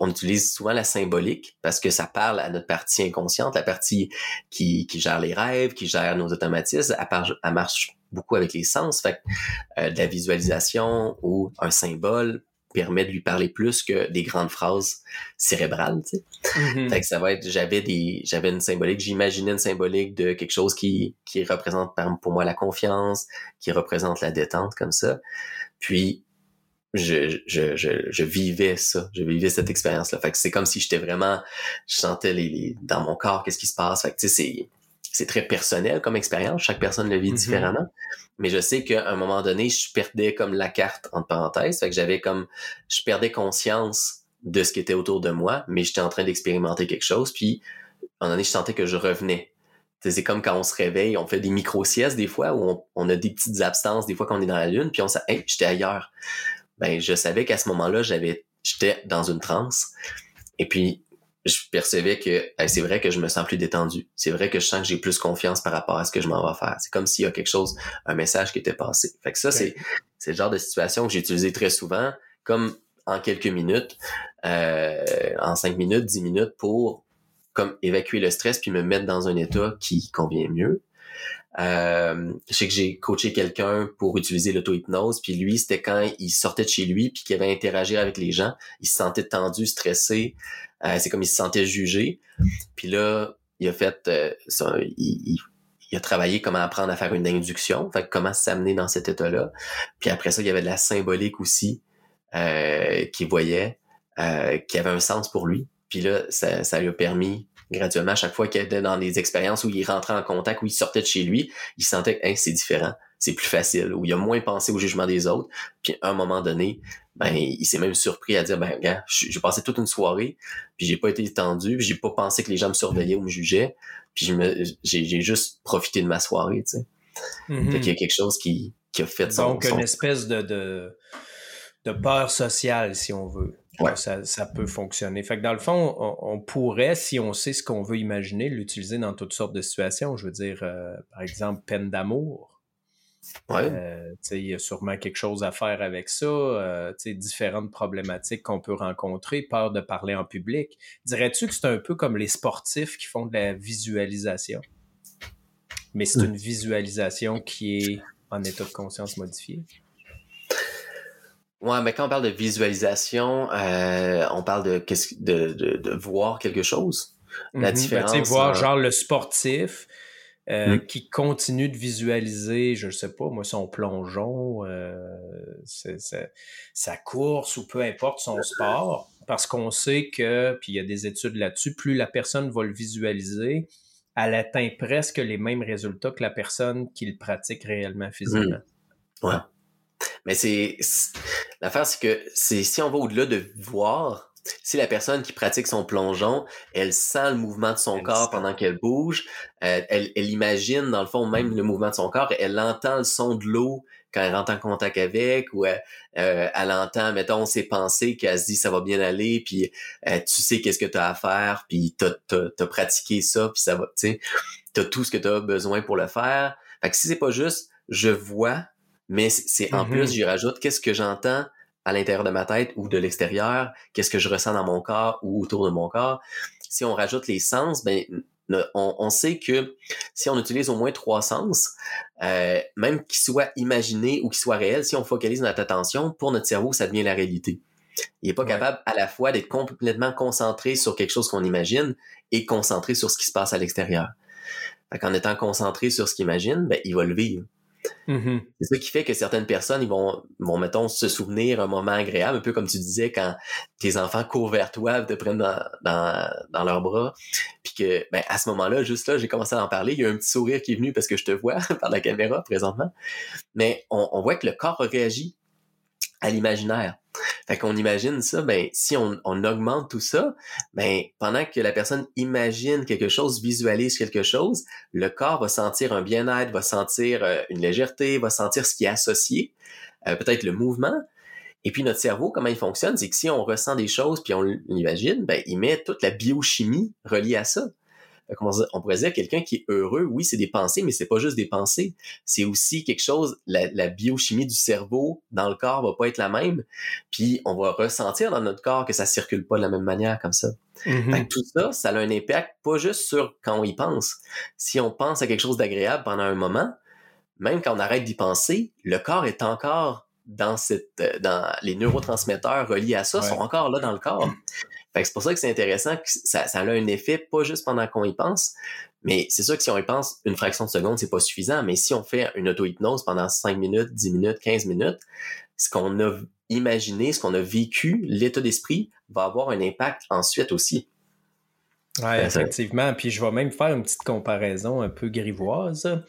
on utilise souvent la symbolique parce que ça parle à notre partie inconsciente, la partie qui, qui gère les rêves, qui gère nos automatismes. Elle, marche beaucoup avec les sens. Fait euh, de la visualisation ou un symbole permet de lui parler plus que des grandes phrases cérébrales. Tu sais. Mm-hmm. Fait que ça va être, j'avais des, j'avais une symbolique, j'imaginais une symbolique de quelque chose qui, qui représente pour moi la confiance, qui représente la détente comme ça. Puis je, je, je, je, vivais ça, je vivais cette expérience-là. Fait que c'est comme si j'étais vraiment, je sentais les, dans mon corps qu'est-ce qui se passe. Fait que tu sais, c'est, c'est très personnel comme expérience. Chaque personne le vit mm-hmm. différemment. Mais je sais qu'à un moment donné, je perdais comme la carte entre parenthèses. Fait que j'avais comme, je perdais conscience de ce qui était autour de moi, mais j'étais en train d'expérimenter quelque chose. Puis, à un moment donné, je sentais que je revenais. C'est comme quand on se réveille, on fait des micro-siestes des fois, où on, on, a des petites absences des fois qu'on est dans la lune, puis on sait, hey, j'étais ailleurs ben je savais qu'à ce moment-là, j'avais j'étais dans une transe. Et puis je percevais que c'est vrai que je me sens plus détendu. C'est vrai que je sens que j'ai plus confiance par rapport à ce que je m'en vais faire. C'est comme s'il y a quelque chose, un message qui était passé. Fait que ça, c'est, c'est le genre de situation que j'ai utilisé très souvent, comme en quelques minutes, euh, en cinq minutes, dix minutes, pour comme évacuer le stress puis me mettre dans un état qui convient mieux. Euh, je sais que j'ai coaché quelqu'un pour utiliser l'auto-hypnose, puis lui, c'était quand il sortait de chez lui, puis qu'il avait interagi avec les gens, il se sentait tendu, stressé, Euh, c'est comme il se sentait jugé. Puis là, il a fait euh, ça, il, a travaillé comment apprendre à faire une induction, fait comment s'amener dans cet état-là. Puis après ça, il y avait de la symbolique aussi euh, qu'il voyait, euh, qui avait un sens pour lui. Puis là, ça, ça lui a permis graduellement, à chaque fois qu'il était dans des expériences où il rentrait en contact, où il sortait de chez lui, il sentait que c'est différent, c'est plus facile, où il a moins pensé au jugement des autres. Puis à un moment donné, ben il s'est même surpris à dire ben gars, j'ai passé toute une soirée, puis j'ai pas été tendu, puis j'ai pas pensé que les gens me surveillaient ou me jugeaient, puis j'ai juste profité de ma soirée, tu sais. Mm y a quelque chose qui, qui a fait Donc une espèce de, de, de peur sociale, si on veut. Ça, ça, peut fonctionner. Fait que dans le fond, on, pourrait, si on sait ce qu'on veut imaginer, l'utiliser dans toutes sortes de situations. Je veux dire, euh, par exemple, peine d'amour. Ouais. Euh, il y a sûrement quelque chose à faire avec ça. Euh, différentes problématiques qu'on peut rencontrer, peur de parler en public. Dirais-tu que c'est un peu comme les sportifs qui font de la visualisation? Mais c'est une visualisation qui est en état de conscience modifié? Ouais, mais quand on parle de visualisation, euh, on parle de, de, de, de voir quelque chose. La ben, différence. voir genre le sportif euh, mm. qui continue de visualiser, je ne sais pas, moi, son plongeon, euh, sa course ou peu importe son sport, parce qu'on sait que, puis il y a des études là-dessus, plus la personne va le visualiser, elle atteint presque les mêmes résultats que la personne qui le pratique réellement physiquement. Mm. Ouais. Mais c'est l'affaire, c'est que c'est si on va au-delà de voir, si la personne qui pratique son plongeon, elle sent le mouvement de son corps pendant qu'elle bouge, euh, elle, elle, imagine dans le fond même le mouvement de son corps, elle entend le son de l'eau quand elle rentre en contact avec, ou elle, euh, elle entend, mettons, ses pensées, qu'elle se dit ça va bien aller, puis euh, tu sais qu'est-ce que tu as à faire, puis tu as, pratiqué ça, puis ça va, tu sais, tu as tout ce que tu as besoin pour le faire. Fait que si c'est pas juste je vois, mais c'est en plus, mm-hmm. j'y rajoute qu'est-ce que j'entends à l'intérieur de ma tête ou de l'extérieur, qu'est-ce que je ressens dans mon corps ou autour de mon corps? Si on rajoute les sens, ben on, sait que si on utilise au moins trois sens, euh, même qu'ils soient imaginés ou qu'ils soient réels, si on focalise notre attention, pour notre cerveau, ça devient la réalité. Il n'est pas capable à la fois d'être complètement concentré sur quelque chose qu'on imagine et concentré sur ce qui se passe à l'extérieur. En étant concentré sur ce qu'il imagine, ben, il va le vivre. Mm-hmm. C'est ça qui fait que certaines personnes, ils vont, vont, mettons, se souvenir un moment agréable, un peu comme tu disais quand tes enfants courent vers toi, te prennent dans, dans, dans leurs bras. Puis que, ben, à ce moment-là, juste là, j'ai commencé à en parler. Il y a un petit sourire qui est venu parce que je te vois *laughs* par la caméra présentement. Mais on, on voit que le corps réagit à l'imaginaire. Fait qu'on imagine ça, ben, si on, on, augmente tout ça, ben, pendant que la personne imagine quelque chose, visualise quelque chose, le corps va sentir un bien-être, va sentir euh, une légèreté, va sentir ce qui est associé, euh, peut-être le mouvement. Et puis notre cerveau, comment il fonctionne, c'est que si on ressent des choses puis on l'imagine, ben, il met toute la biochimie reliée à ça on pourrait dire quelqu'un qui est heureux, oui, c'est des pensées, mais c'est pas juste des pensées. C'est aussi quelque chose, la, biochimie du cerveau dans le corps va pas être la même. Puis on va ressentir dans notre corps que ça circule pas de la même manière comme ça. Mm-hmm. tout ça, ça a un impact pas juste sur quand on y pense. Si on pense à quelque chose d'agréable pendant un moment, même quand on arrête d'y penser, le corps est encore dans cette, euh, dans les neurotransmetteurs reliés à ça sont encore là dans le corps c'est pour ça que c'est intéressant que ça, a un effet pas juste pendant qu'on y pense, mais c'est sûr que si on y pense une fraction de seconde, c'est pas suffisant. Mais si on fait une auto-hypnose pendant 5 minutes, 10 minutes, 15 minutes, ce qu'on a imaginé, ce qu'on a vécu, l'état d'esprit va avoir un impact ensuite aussi. Oui, effectivement. Puis je vais même faire une petite comparaison un peu grivoise.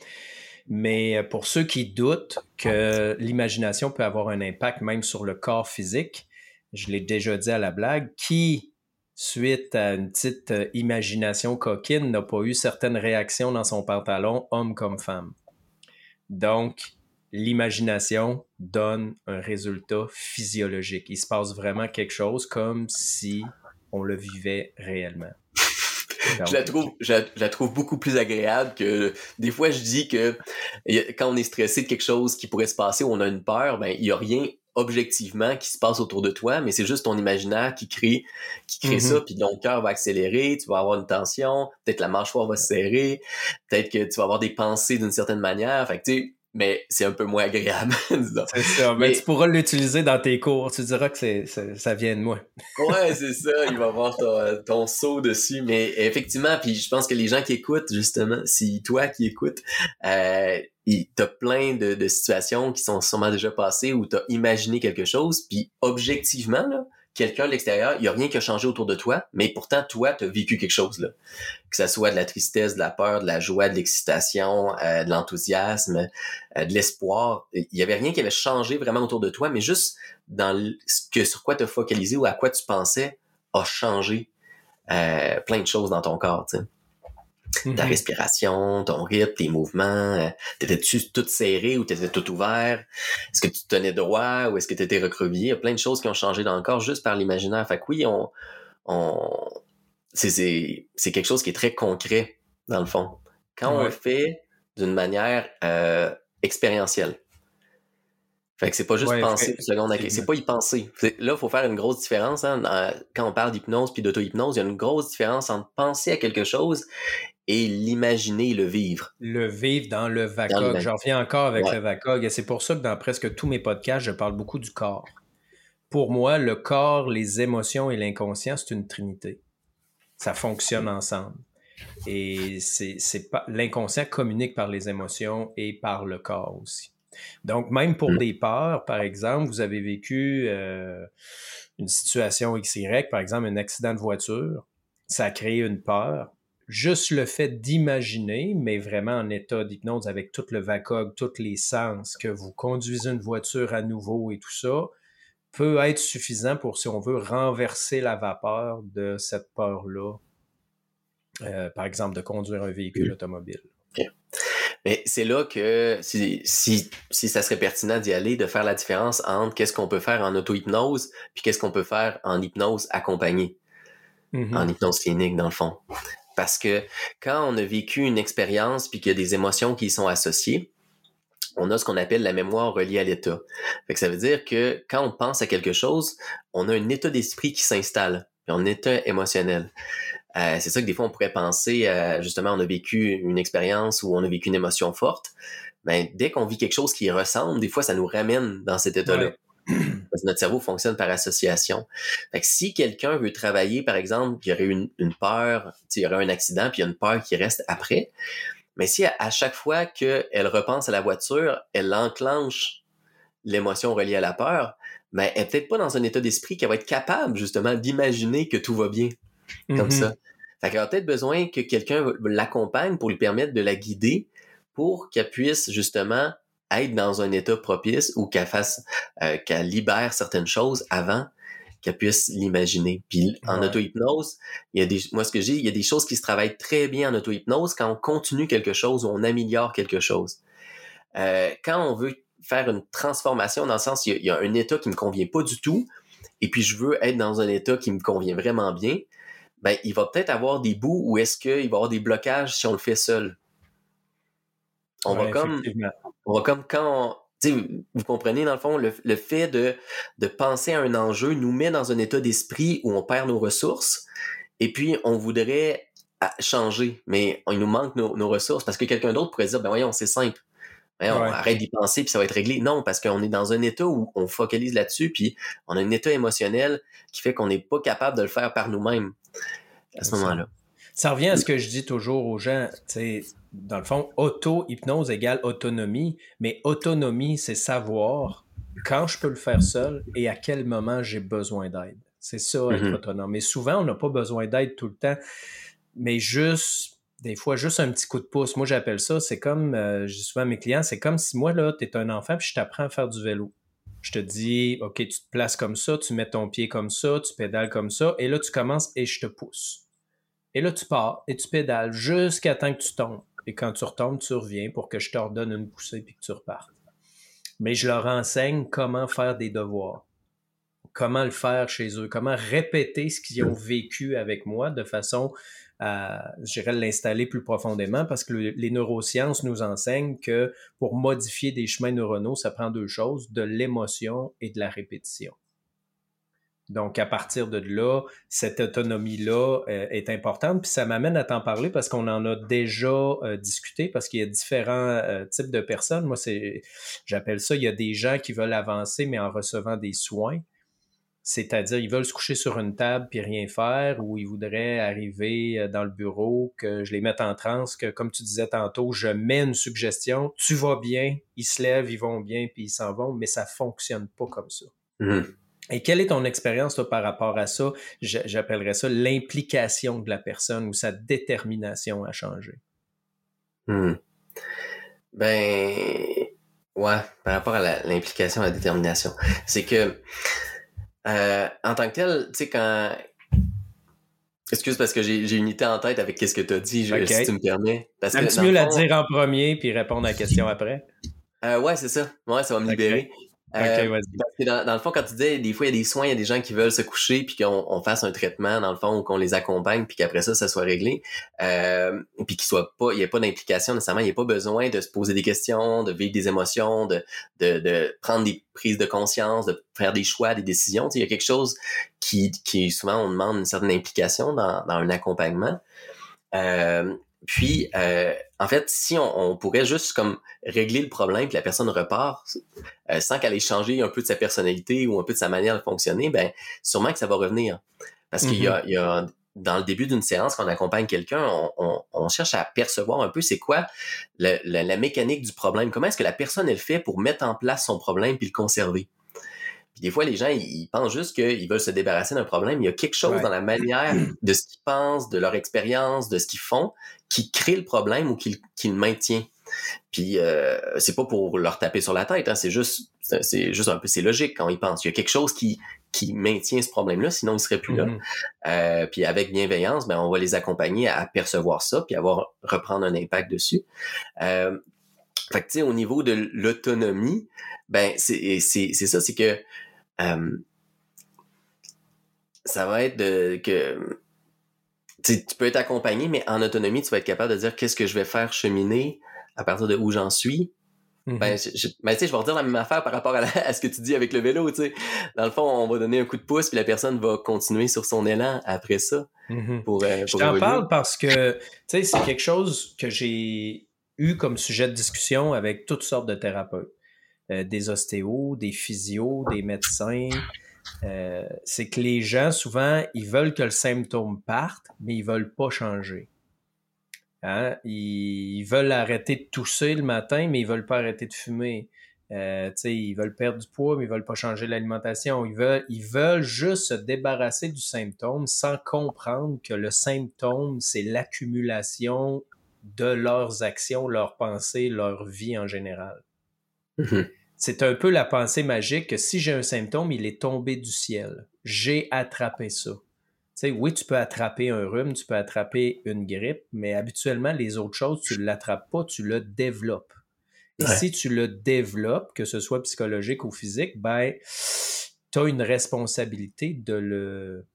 Mais pour ceux qui doutent que l'imagination peut avoir un impact même sur le corps physique, je l'ai déjà dit à la blague, qui suite à une petite euh, imagination coquine, n'a pas eu certaines réactions dans son pantalon, homme comme femme. Donc, l'imagination donne un résultat physiologique. Il se passe vraiment quelque chose comme si on le vivait réellement. *laughs* je, la trouve, je, la trouve beaucoup plus agréable que des fois je dis que quand on est stressé de quelque chose qui pourrait se passer on a une peur, ben il y a rien objectivement qui se passe autour de toi, mais c'est juste ton imaginaire qui crée, qui crée ça, mm-hmm. puis ton cœur va accélérer, tu vas avoir une tension, peut-être la mâchoire va se serrer, peut-être que tu vas avoir des pensées d'une certaine manière. Fait que tu sais, mais c'est un peu moins agréable, *laughs* disons. C'est ça, mais, tu pourras l'utiliser dans tes cours, tu diras que c'est, ça vient de moi. *laughs* ouais, c'est ça, il va avoir ton, ton saut dessus, mais effectivement, puis je pense que les gens qui écoutent, justement, si toi qui écoutes, euh, t'as plein de, de situations qui sont sûrement déjà passées où t'as imaginé quelque chose, puis objectivement, là, quelqu'un de l'extérieur, il n'y a rien qui a changé autour de toi, mais pourtant, toi, tu as vécu quelque chose, là. Que ce soit de la tristesse, de la peur, de la joie, de l'excitation, euh, de l'enthousiasme, euh, de l'espoir. Il n'y avait rien qui avait changé vraiment autour de toi, mais juste dans ce que sur quoi tu as focalisé ou à quoi tu pensais a changé euh, plein de choses dans ton corps, ta mm-hmm. respiration, ton rythme, tes mouvements. Euh, t'étais-tu tout serré ou t'étais tout ouvert? Est-ce que tu tenais droit ou est-ce que tu étais recroquevillé? Il y a plein de choses qui ont changé dans le corps juste par l'imaginaire. Fait que oui, on, on c'est, c'est quelque chose qui est très concret, dans le fond. Quand on le fait d'une manière euh, expérientielle. Fait que c'est pas juste penser une seconde, c'est pas y penser. Là, il faut faire une grosse différence. Hein, quand on parle d'hypnose puis d'auto-hypnose, il y a une grosse différence entre penser à quelque chose et l'imaginer, le vivre. Le vivre dans le VACOG. J'en reviens encore avec le VACOG et c'est pour ça que dans presque tous mes podcasts, je parle beaucoup du corps. Pour moi, le corps, les émotions et l'inconscient, c'est une trinité. Ça fonctionne ensemble. Et c'est pas l'inconscient communique par les émotions et par le corps aussi. Donc, même pour mm. des peurs, par exemple, vous avez vécu euh, une situation XY, par exemple un accident de voiture, ça a créé une peur juste le fait d'imaginer, mais vraiment en état d'hypnose avec tout le VACOG, tous les sens, que vous conduisez une voiture à nouveau et tout ça, peut être suffisant pour, si on veut, renverser la vapeur de cette peur-là, euh, par exemple, de conduire un véhicule automobile. Mais c'est là que si, si, si ça serait pertinent d'y aller, de faire la différence entre qu'est-ce qu'on peut faire en auto-hypnose, puis qu'est-ce qu'on peut faire en hypnose accompagnée, mm-hmm. en hypnose clinique, dans le fond. Parce que quand on a vécu une expérience puis qu'il y a des émotions qui y sont associées, on a ce qu'on appelle la mémoire reliée à l'état. ça veut dire que quand on pense à quelque chose, on a un état d'esprit qui s'installe, un état émotionnel. Euh, c'est ça que des fois on pourrait penser, justement, on a vécu une expérience ou on a vécu une émotion forte. Ben, dès qu'on vit quelque chose qui ressemble, des fois ça nous ramène dans cet état-là. *clears throat* Parce que notre cerveau fonctionne par association. Fait que si quelqu'un veut travailler, par exemple, il y aurait une, une peur, il y aurait un accident, puis il y a une peur qui reste après, mais si à, chaque fois qu'elle repense à la voiture, elle enclenche l'émotion reliée à la peur, ben, elle n'est peut-être pas dans un état d'esprit qui va être capable, justement, d'imaginer que tout va bien. Comme mm-hmm. ça. Fait qu'elle a peut-être besoin que quelqu'un l'accompagne pour lui permettre de la guider pour qu'elle puisse, justement, être dans un état propice ou qu'elle fasse, euh, qu'elle libère certaines choses avant qu'elle puisse l'imaginer. Puis en auto-hypnose, il y a des, moi ce que j'ai, il y a des choses qui se travaillent très bien en auto-hypnose quand on continue quelque chose ou on améliore quelque chose. Euh, quand on veut faire une transformation dans le sens, il y, a, il y a un état qui me convient pas du tout, et puis je veux être dans un état qui me convient vraiment bien, ben il va peut-être avoir des bouts où est-ce qu'il va y avoir des blocages si on le fait seul. On va comme, on va comme quand vous comprenez, dans le fond, le, fait de, de penser à un enjeu nous met dans un état d'esprit où on perd nos ressources et puis on voudrait changer, mais il nous manque nos, ressources parce que quelqu'un d'autre pourrait dire, ben voyons, c'est simple. on arrête d'y penser puis ça va être réglé. Non, parce qu'on est dans un état où on focalise là-dessus puis on a un état émotionnel qui fait qu'on n'est pas capable de le faire par nous-mêmes à ce moment-là. Ça revient à ce que je dis toujours aux gens, tu dans le fond, auto-hypnose égale autonomie, mais autonomie, c'est savoir quand je peux le faire seul et à quel moment j'ai besoin d'aide. C'est ça, être mm-hmm. autonome. Mais souvent, on n'a pas besoin d'aide tout le temps, mais juste, des fois, juste un petit coup de pouce. Moi, j'appelle ça, c'est comme, euh, je dis souvent à mes clients, c'est comme si moi, là, tu es un enfant, puis je t'apprends à faire du vélo. Je te dis, OK, tu te places comme ça, tu mets ton pied comme ça, tu pédales comme ça, et là, tu commences et je te pousse. Et là, tu pars et tu pédales jusqu'à temps que tu tombes. Et quand tu retombes, tu reviens pour que je te redonne une poussée puis que tu repartes. Mais je leur enseigne comment faire des devoirs, comment le faire chez eux, comment répéter ce qu'ils ont vécu avec moi de façon à, je l'installer plus profondément parce que les neurosciences nous enseignent que pour modifier des chemins neuronaux, ça prend deux choses, de l'émotion et de la répétition. Donc, à partir de là, cette autonomie-là euh, est importante. Puis ça m'amène à t'en parler parce qu'on en a déjà euh, discuté, parce qu'il y a différents euh, types de personnes. Moi, c'est, j'appelle ça, il y a des gens qui veulent avancer, mais en recevant des soins. C'est-à-dire, ils veulent se coucher sur une table puis rien faire, ou ils voudraient arriver dans le bureau, que je les mette en transe, que comme tu disais tantôt, je mets une suggestion, tu vas bien, ils se lèvent, ils vont bien, puis ils s'en vont, mais ça fonctionne pas comme ça. Mhm. Et quelle est ton expérience toi, par rapport à ça? J'appellerais ça l'implication de la personne ou sa détermination à changer. Hmm. Ben, ouais, par rapport à l'implication, à la détermination, c'est que euh, en tant que tel, tu sais, quand. Excuse parce que j'ai une idée en tête avec ce que tu as dit, si tu me permets. Parce que, mieux la dire en premier puis répondre à la question après? Euh, ouais, c'est ça. Ouais, ça va me libérer. Euh, parce que dans, le fond, quand tu disais, des fois, il y a des soins, il y a des gens qui veulent se coucher, puis qu'on on fasse un traitement, dans le fond, ou qu'on les accompagne, puis qu'après ça, ça soit réglé. Euh, puis qu'il soit pas, il n'y a pas d'implication nécessairement, il n'y a pas besoin de se poser des questions, de vivre des émotions, de, de, de prendre des prises de conscience, de faire des choix, des décisions. il y a quelque chose qui, qui souvent, on demande une certaine implication dans, dans un accompagnement. Euh, puis, euh, en fait, si on, pourrait juste comme régler le problème que la personne repart euh, sans qu'elle ait changé un peu de sa personnalité ou un peu de sa manière de fonctionner, ben sûrement que ça va revenir. Parce qu'il y, a, mm-hmm. dans le début d'une séance, quand on accompagne quelqu'un, on, cherche à percevoir un peu c'est quoi la, mécanique du problème. Comment est-ce que la personne elle fait pour mettre en place son problème puis le conserver? Des fois, les gens, ils, pensent juste qu'ils veulent se débarrasser d'un problème. Il y a quelque chose dans la manière de ce qu'ils pensent, de leur expérience, de ce qu'ils font, qui crée le problème ou qui, le maintient. Puis euh, c'est pas pour leur taper sur la tête, hein, c'est juste c'est juste un peu c'est logique quand ils pensent. Il y a quelque chose qui qui maintient ce problème-là, sinon ils seraient plus là. Mm-hmm. Euh, puis avec bienveillance, ben on va les accompagner à percevoir ça, puis avoir reprendre un impact dessus. Euh, fait que tu sais au niveau de l'autonomie, ben c'est c'est c'est ça, c'est que euh, ça va être de, que tu peux être accompagné, mais en autonomie, tu vas être capable de dire qu'est-ce que je vais faire cheminer à partir de où j'en suis? Mm-hmm. Ben, je, ben, tu sais, je vais redire la même affaire par rapport à, ce que tu dis avec le vélo, tu sais. Dans le fond, on va donner un coup de pouce, puis la personne va continuer sur son élan après ça. Mm-hmm. pour, euh, je t'en parle parce que, tu sais, c'est quelque chose que j'ai eu comme sujet de discussion avec toutes sortes de thérapeutes. Euh, des ostéos, des physios, des médecins. Euh, c'est que les gens, souvent, ils veulent que le symptôme parte, mais ils veulent pas changer. Hein? Ils, veulent arrêter de tousser le matin, mais ils veulent pas arrêter de fumer. Euh, ils veulent perdre du poids, mais ils veulent pas changer l'alimentation. Ils veulent, juste se débarrasser du symptôme sans comprendre que le symptôme, c'est l'accumulation de leurs actions, leurs pensées, leur vie en général. Mm-hmm c'est un peu la pensée magique que si j'ai un symptôme, il est tombé du ciel. J'ai attrapé ça. Tu sais, oui, tu peux attraper un rhume, tu peux attraper une grippe, mais habituellement, les autres choses, tu ne l'attrapes pas, tu le développes. Et si tu le développes, que ce soit psychologique ou physique, ben, tu as une responsabilité de le,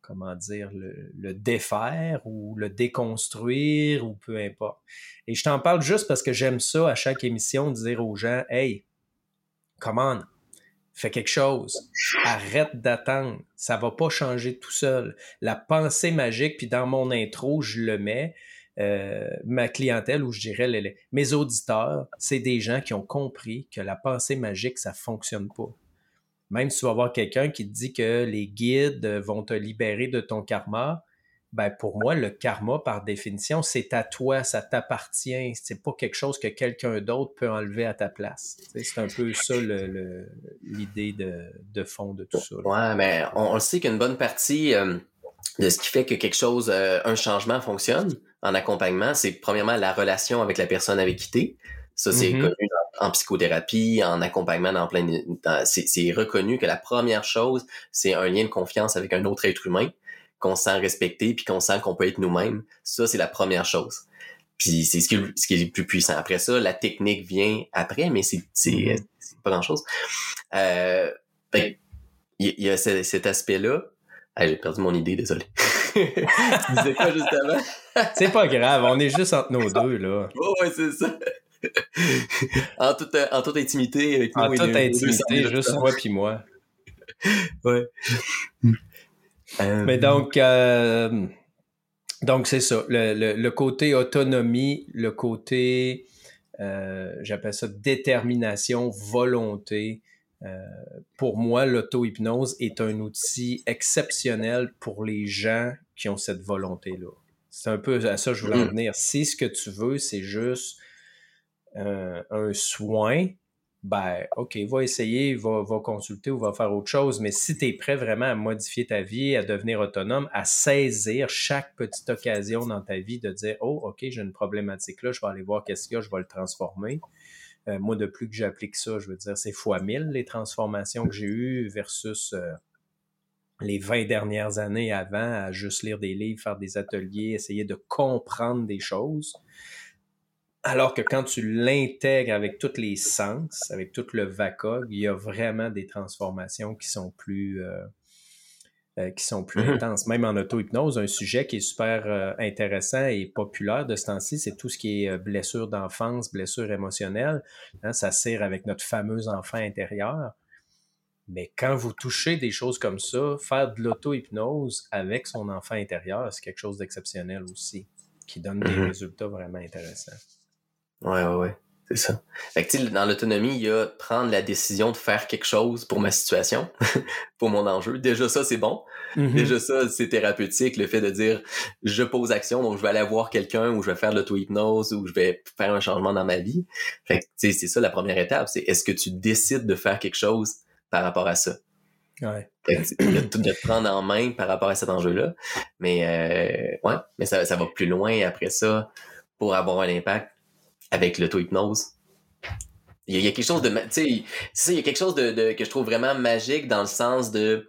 comment dire, le, le, défaire ou le déconstruire ou peu importe. Et je t'en parle juste parce que j'aime ça à chaque émission, dire aux gens, hey, come on, fais quelque chose. Arrête d'attendre. Ça va pas changer tout seul. La pensée magique, puis dans mon intro, je le mets, euh, ma clientèle, ou je dirais les, mes auditeurs, c'est des gens qui ont compris que la pensée magique, ça fonctionne pas. Même si tu vas voir quelqu'un qui te dit que les guides vont te libérer de ton karma, ben pour moi, le karma, par définition, c'est à toi, ça t'appartient. C'est pas quelque chose que quelqu'un d'autre peut enlever à ta place. C'est un peu ça l'idée de, fond de tout ça. Ouais, mais on, sait qu'une bonne partie euh, de ce qui fait que quelque chose, euh, un changement fonctionne en accompagnement, c'est premièrement la relation avec la personne avec qui t'es. Ça, c'est mm-hmm. connu en, psychothérapie, en accompagnement dans plein... C'est reconnu que la première chose, c'est un lien de confiance avec un autre être humain qu'on sent respecté puis qu'on sent qu'on peut être nous-mêmes. Ça, c'est la première chose. Puis c'est ce qui, ce qui est le plus puissant. Après ça, la technique vient après, mais c'est mm-hmm. pas grand-chose. Euh, il y, a cet aspect-là. Ah, j'ai perdu mon idée, désolé. *laughs* tu disais quoi juste avant? c'est pas grave, on est juste entre nos deux, là. *laughs* Oh, ouais, c'est ça. *laughs* en, toute, en toute intimité avec En toute intimité, juste moi puis moi. ouais. Mais donc, donc c'est ça. Le, côté autonomie, le côté, j'appelle ça détermination, volonté. pour moi, l'auto-hypnose est un outil exceptionnel pour les gens qui ont cette volonté-là. C'est un peu à ça que je voulais en mm. venir. Si ce que tu veux, c'est juste euh, un soin, ben, OK, va essayer, va, va, consulter ou va faire autre chose. Mais si tu es prêt vraiment à modifier ta vie, à devenir autonome, à saisir chaque petite occasion dans ta vie de dire, oh, OK, j'ai une problématique là, je vais aller voir qu'est-ce qu'il y a, je vais le transformer. Euh, moi, de plus que j'applique ça, je veux dire, c'est fois mille les transformations que j'ai eues versus euh, les 20 dernières années avant à juste lire des livres, faire des ateliers, essayer de comprendre des choses. Alors que quand tu l'intègres avec tous les sens, avec tout le VACOG, il y a vraiment des transformations qui sont plus, euh, euh, qui sont plus mm-hmm. intenses. Même en auto-hypnose, un sujet qui est super euh, intéressant et populaire de ce temps-ci, c'est tout ce qui est blessure d'enfance, blessure émotionnelle. Hein, ça sert avec notre fameux enfant intérieur. Mais quand vous touchez des choses comme ça, faire de l'auto-hypnose avec son enfant intérieur, c'est quelque chose d'exceptionnel aussi, qui donne des mhm. résultats vraiment intéressants. Ouais, ouais, ouais. C'est ça. Fait que, dans l'autonomie, il y a prendre la décision de faire quelque chose pour ma situation, *laughs* pour mon enjeu. Déjà, ça, c'est bon. Mhm. Déjà, ça, c'est thérapeutique. Le fait de dire, je pose action, donc je vais aller voir quelqu'un ou je vais faire de l'auto-hypnose ou je vais faire un changement dans ma vie. Fait que, c'est ça la première étape. C'est est-ce que tu décides de faire quelque chose par rapport à ça? Ouais. De, te prendre en main par rapport à cet enjeu-là. Mais euh, ouais, mais ça, ça va plus loin après ça pour avoir un impact avec l'auto-hypnose. Il y, a, quelque chose de, tu sais, il y a quelque chose de, que je trouve vraiment magique dans le sens de,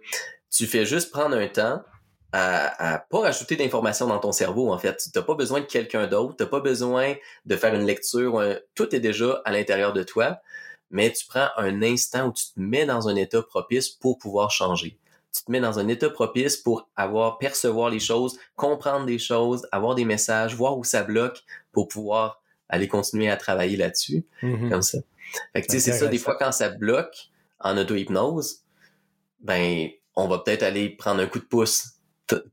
tu fais juste prendre un temps à, à pas rajouter d'informations dans ton cerveau en fait. Tu n'as pas besoin de quelqu'un d'autre, tu n'as pas besoin de faire une lecture, tout est déjà à l'intérieur de toi mais tu prends un instant où tu te mets dans un état propice pour pouvoir changer. Tu te mets dans un état propice pour avoir, percevoir les choses, comprendre des choses, avoir des messages, voir où ça bloque pour pouvoir aller continuer à travailler là-dessus, mm-hmm. comme ça. Fait que, tu sais, c'est ça, des fois, quand ça bloque en auto-hypnose, ben, on va peut-être aller prendre un coup de pouce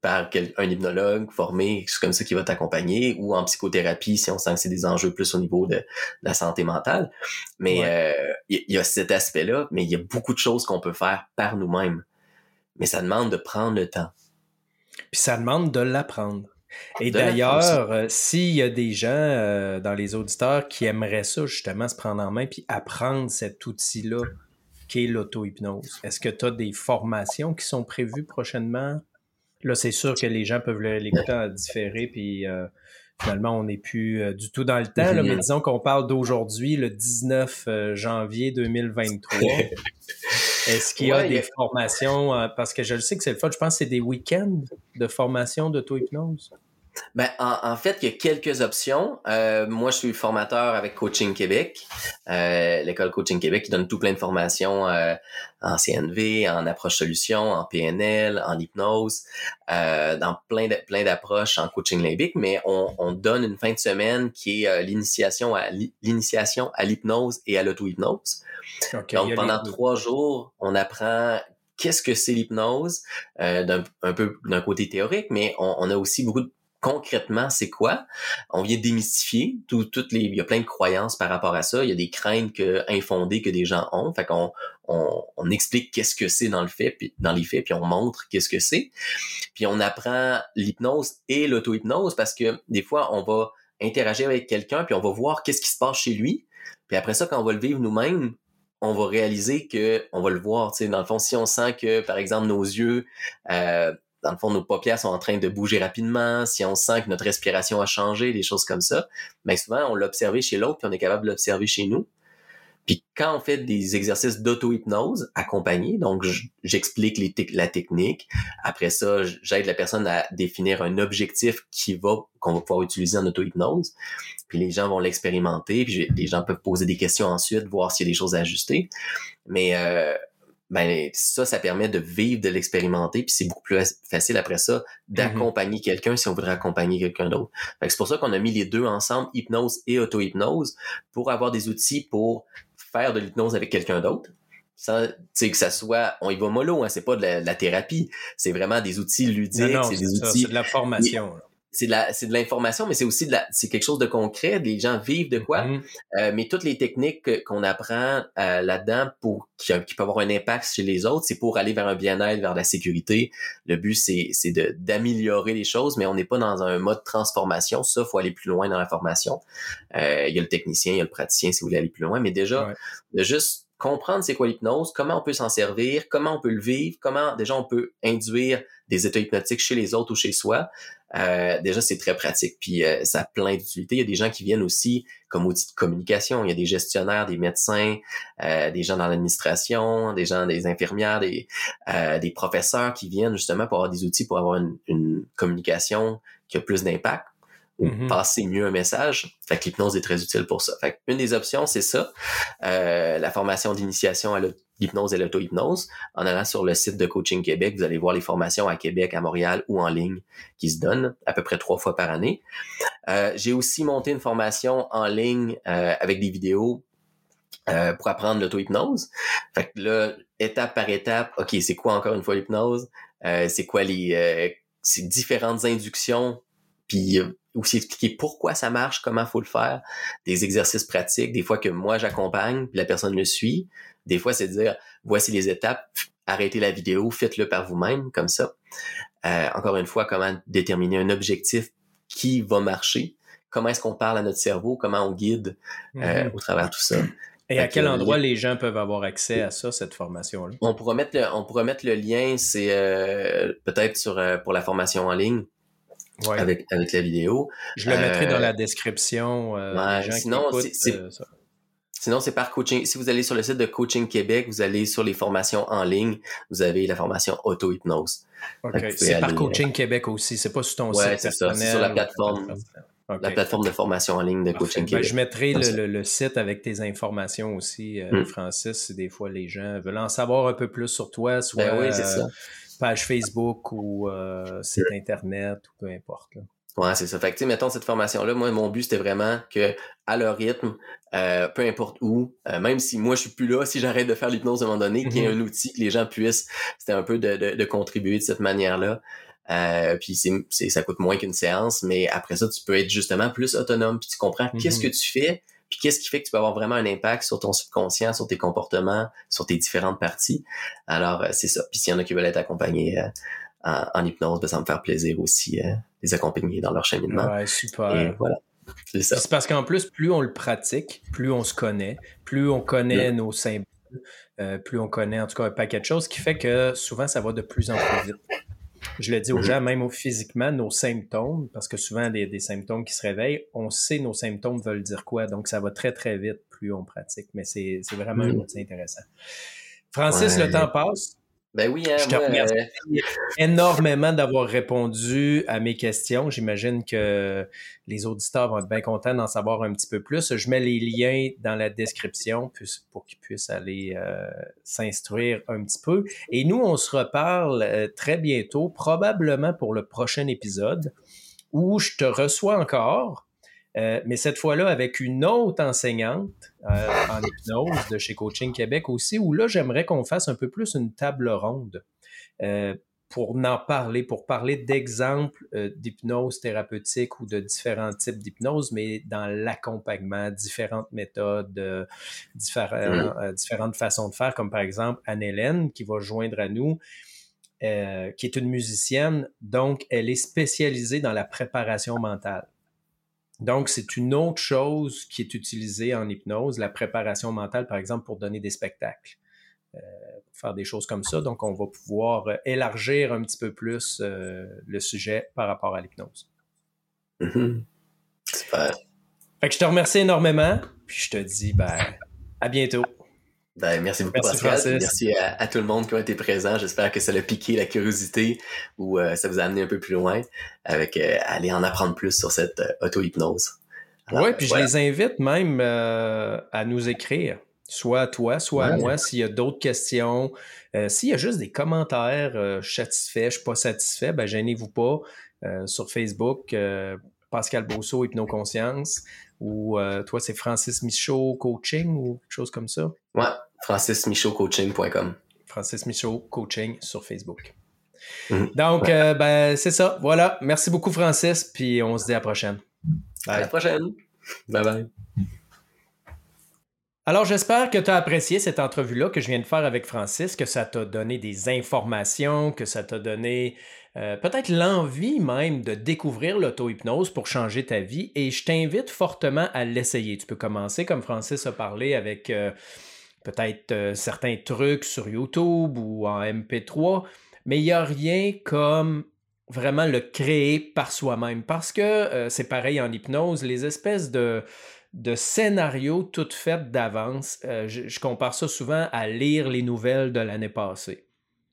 par un hypnologue formé, c'est comme ça qui va t'accompagner, ou en psychothérapie si on sent que c'est des enjeux plus au niveau de, la santé mentale. Mais euh, il y, a cet aspect-là, mais il y a beaucoup de choses qu'on peut faire par nous-mêmes. Mais ça demande de prendre le temps. Puis ça demande de l'apprendre. Et d'ailleurs, euh, s'il y a des gens euh, dans les auditeurs qui aimeraient ça, justement, se prendre en main puis apprendre cet outil-là qu'est l'auto-hypnose, est-ce que tu as des formations qui sont prévues prochainement? Là, c'est sûr que les gens peuvent l'écouter à différer, puis euh, finalement, on n'est plus euh, du tout dans le temps. Là, mais disons qu'on parle d'aujourd'hui, le 19 euh, janvier 2023. *laughs* Est-ce qu'il y a des formations, parce que je le sais que c'est le fun, je pense que c'est des week-ends de formation d'auto-hypnose? Ben, en, fait, il y a quelques options. Euh, moi, je suis formateur avec Coaching Québec, euh, l'école Coaching Québec qui donne tout plein de formations euh, en CNV, en approche solution, en PNL, en hypnose, dans plein de, plein d'approches en coaching limbique. Mais on, donne une fin de semaine qui est l'initiation à l'initiation à l'hypnose et à l'auto-hypnose. Donc, pendant trois jours, on apprend qu'est-ce que c'est l'hypnose, d'un un peu d'un côté théorique, mais on, on, a aussi beaucoup de concrètement, c'est quoi? On vient démystifier tout, toutes les, il y a plein de croyances par rapport à ça. Il y a des craintes que, infondées que des gens ont. Fait qu'on, on, on explique qu'est-ce que c'est dans le fait, puis dans les faits, puis on montre qu'est-ce que c'est. Puis on apprend l'hypnose et l'auto-hypnose parce que des fois, on va interagir avec quelqu'un, puis on va voir qu'est-ce qui se passe chez lui. Puis après ça, quand on va le vivre nous-mêmes, on va réaliser que on va le voir. Tu sais, dans le fond, si on sent que, par exemple, nos yeux euh, dans le fond, nos paupières sont en train de bouger rapidement, si on sent que notre respiration a changé, des choses comme ça, mais ben, souvent, on l'a chez l'autre, puis on est capable de l'observer chez nous. Puis quand on fait des exercices d'auto-hypnose accompagnés, donc j'explique la technique. Après ça, j'aide la personne à définir un objectif qui va qu'on va pouvoir utiliser en auto-hypnose. Puis les gens vont l'expérimenter. Puis les gens peuvent poser des questions ensuite, voir s'il y a des choses à ajuster. Mais euh, ben ça, ça permet de vivre, de l'expérimenter, puis c'est beaucoup plus facile après ça d'accompagner quelqu'un si on voudrait accompagner quelqu'un d'autre. C'est pour ça qu'on a mis les deux ensemble, hypnose et auto-hypnose, pour avoir des outils pour faire de l'hypnose avec quelqu'un d'autre, sans que ça soit, on y va mollo, hein, c'est pas de la, thérapie, c'est vraiment des outils ludiques, c'est des outils. C'est de la formation c'est de la, c'est de l'information, mais c'est aussi de la, c'est quelque chose de concret. Les gens vivent de quoi. Mm-hmm. Euh, mais toutes les techniques qu'on apprend euh, là-dedans pour qui, qui peut avoir un impact chez les autres, c'est pour aller vers un bien-être, vers la sécurité. Le but, c'est, c'est de, d'améliorer les choses, mais on n'est pas dans un mode transformation. Ça, faut aller plus loin dans la formation. Euh, il y a le technicien, il y a le praticien si vous voulez aller plus loin, mais déjà, de juste comprendre c'est quoi l'hypnose, comment on peut s'en servir, comment on peut le vivre, comment déjà on peut induire des états hypnotiques chez les autres ou chez soi. Euh, déjà, c'est très pratique. Puis euh, ça a plein d'utilités. Il y a des gens qui viennent aussi comme outil de communication. Il y a des gestionnaires, des médecins, euh, des gens dans l'administration, des gens, des infirmières, des, professeurs qui viennent justement pour avoir des outils pour avoir une communication qui a plus d'impact ou mm-hmm. passer mieux un message. Fait que l'hypnose est très utile pour ça. Fait une des options, c'est ça. la formation d'initiation à l'hypnose et l'auto-hypnose. En allant sur le site de Coaching Québec, vous allez voir les formations à Québec, à Montréal ou en ligne qui se donnent à peu près trois fois par année. Euh, j'ai aussi monté une formation en ligne euh, avec des vidéos euh, pour apprendre l'auto-hypnose. Fait que là, étape par étape, OK, c'est quoi encore une fois l'hypnose? c'est quoi les ces différentes inductions puis aussi expliquer pourquoi ça marche, comment faut le faire, des exercices pratiques, des fois que moi j'accompagne, puis la personne me suit, des fois, c'est de dire, voici les étapes, arrêtez la vidéo, faites-le par vous-même, comme ça. Euh, encore une fois, comment déterminer un objectif qui va marcher, comment est-ce qu'on parle à notre cerveau, comment on guide euh, mhm. au travers de tout ça? Et à quel endroit les gens peuvent avoir accès à ça, cette formation-là? On pourra mettre le, on pourra mettre le lien, c'est euh, peut-être sur pour la formation en ligne. Avec, avec la vidéo. Je le mettrai dans la description. Ouais, sinon, c'est Sinon, c'est par coaching. Si vous allez sur le site de Coaching Québec, vous allez sur les formations en ligne, vous avez la formation auto-hypnose. C'est par Coaching Québec aussi, c'est pas sur ton ouais, c'est ça, c'est sur la plateforme. La plateforme de formation en ligne de Coaching ben, Québec. je mettrai le, site avec tes informations aussi, euh, hmm. Francis, si des fois les gens veulent en savoir un peu plus sur toi, soit ben euh, page Facebook ou euh, site Internet ou peu importe. Ouais, c'est ça. Fait que, tu sais, mettons cette formation-là, moi, mon but, c'était vraiment que, à leur rythme, euh, peu importe où, euh, même si moi, je suis plus là, si j'arrête de faire l'hypnose à un moment donné, qu'il y ait mm-hmm. un outil que les gens puissent, c'était un peu de, de, contribuer de cette manière-là. Euh, puis c'est, ça coûte moins qu'une séance, mais après ça, tu peux être justement plus autonome, puis tu comprends qu'est-ce que mm-hmm. tu fais, puis qu'est-ce qui fait que tu peux avoir vraiment un impact sur ton subconscient, sur tes comportements, sur tes différentes parties? Alors, c'est ça. Puis s'il y en a qui veulent être accompagnés en, hypnose, ben, ça me faire plaisir aussi euh, les accompagner dans leur cheminement. Ouais, super. voilà. C'est ça. C'est parce qu'en plus, plus on le pratique, plus on se connaît, plus on connaît nos symboles, euh, plus on connaît en tout cas un paquet de choses, qui fait que souvent ça va de plus en plus vite. Je le dis aux mm-hmm. gens, même physiquement, nos symptômes, parce que souvent des, des, symptômes qui se réveillent, on sait nos symptômes veulent dire quoi, donc ça va très très vite plus on pratique, mais c'est vraiment un mm-hmm. outil intéressant. Francis, le temps passe. Ben oui, hein, je te remercie euh, énormément d'avoir répondu à mes questions. J'imagine que les auditeurs vont être bien contents d'en savoir un petit peu plus. Je mets les liens dans la description pour qu'ils puissent aller euh, s'instruire un petit peu. Et nous, on se reparle euh, très bientôt, probablement pour le prochain épisode, où je te reçois encore euh, mais cette fois-là avec une autre enseignante euh, en hypnose de chez Coaching Québec aussi, où là, j'aimerais qu'on fasse un peu plus une table ronde euh, pour en parler, pour parler d'exemples d'hypnose thérapeutique ou de différents types d'hypnose, mais dans l'accompagnement, différentes méthodes, différentes façons de faire, comme par exemple Anne-Hélène qui va joindre à nous. qui est une musicienne, donc elle est spécialisée dans la préparation mentale. Donc, c'est une autre chose qui est utilisée en hypnose, la préparation mentale, par exemple, pour donner des spectacles, euh, pour faire des choses comme ça. Donc, on va pouvoir euh, élargir un petit peu plus euh, le sujet par rapport à l'hypnose. Mm-hmm. Super. Fait que je te remercie énormément, puis je te dis ben, à bientôt. Ben, merci beaucoup, Pascal. Merci à, tout le monde qui a été présent. J'espère que ça a piqué la curiosité ou euh, ça vous a amené un peu plus loin avec euh, aller en apprendre plus sur cette euh, auto-hypnose. Oui, puis je les invite même à nous écrire, soit à toi, soit à moi, s'il y a d'autres questions. s'il y a juste des commentaires, je suis satisfait, je suis pas satisfait, ben gênez-vous pas. sur Facebook, Pascal Bosso, Hypnoconscience ou toi, c'est Francis Michaud Coaching ou quelque chose comme ça? Ouais, francismichaudcoaching.com. Francis Michaud Coaching sur Facebook. Mhm. Donc, euh, ben, c'est ça. Voilà. Merci beaucoup, Francis. Puis on se dit à la prochaine. À la prochaine. Bye bye. Alors, j'espère que tu as apprécié cette entrevue-là que je viens de faire avec Francis, que ça t'a donné des informations, que ça t'a donné euh, peut-être l'envie même de découvrir l'auto-hypnose pour changer ta vie. Et je t'invite fortement à l'essayer. Tu peux commencer, comme Francis a parlé, avec euh, peut-être euh, certains trucs sur YouTube ou en MP3, mais il n'y a rien comme vraiment le créer par soi-même. Parce que c'est pareil en hypnose, les espèces de de scénarios toutes faites d'avance. Euh, je, compare ça souvent à lire les nouvelles de l'année passée.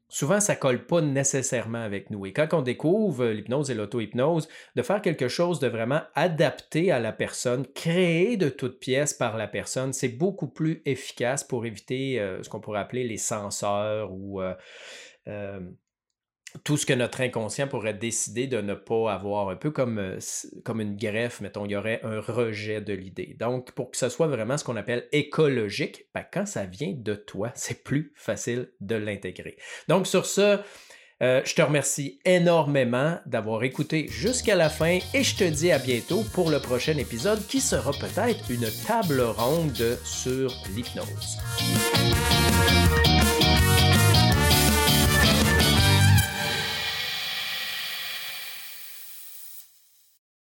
Souvent, ça colle pas nécessairement avec nous. Et quand on découvre l'hypnose et l'auto-hypnose, de faire quelque chose de vraiment adapté à la personne, créé de toutes pièces par la personne, c'est beaucoup plus efficace pour éviter euh, ce qu'on pourrait appeler les censeurs ou euh, tout ce que notre inconscient pourrait décider de ne pas avoir, un peu comme, euh, comme une greffe, mettons, il y aurait un rejet de l'idée. Donc, pour que ce soit vraiment ce qu'on appelle écologique, ben, quand ça vient de toi, *laughs* c'est plus facile de l'intégrer. Donc, sur ce, euh, je te remercie énormément d'avoir écouté jusqu'à la fin et je te dis à bientôt pour le prochain épisode qui sera peut-être une table ronde sur l'hypnose.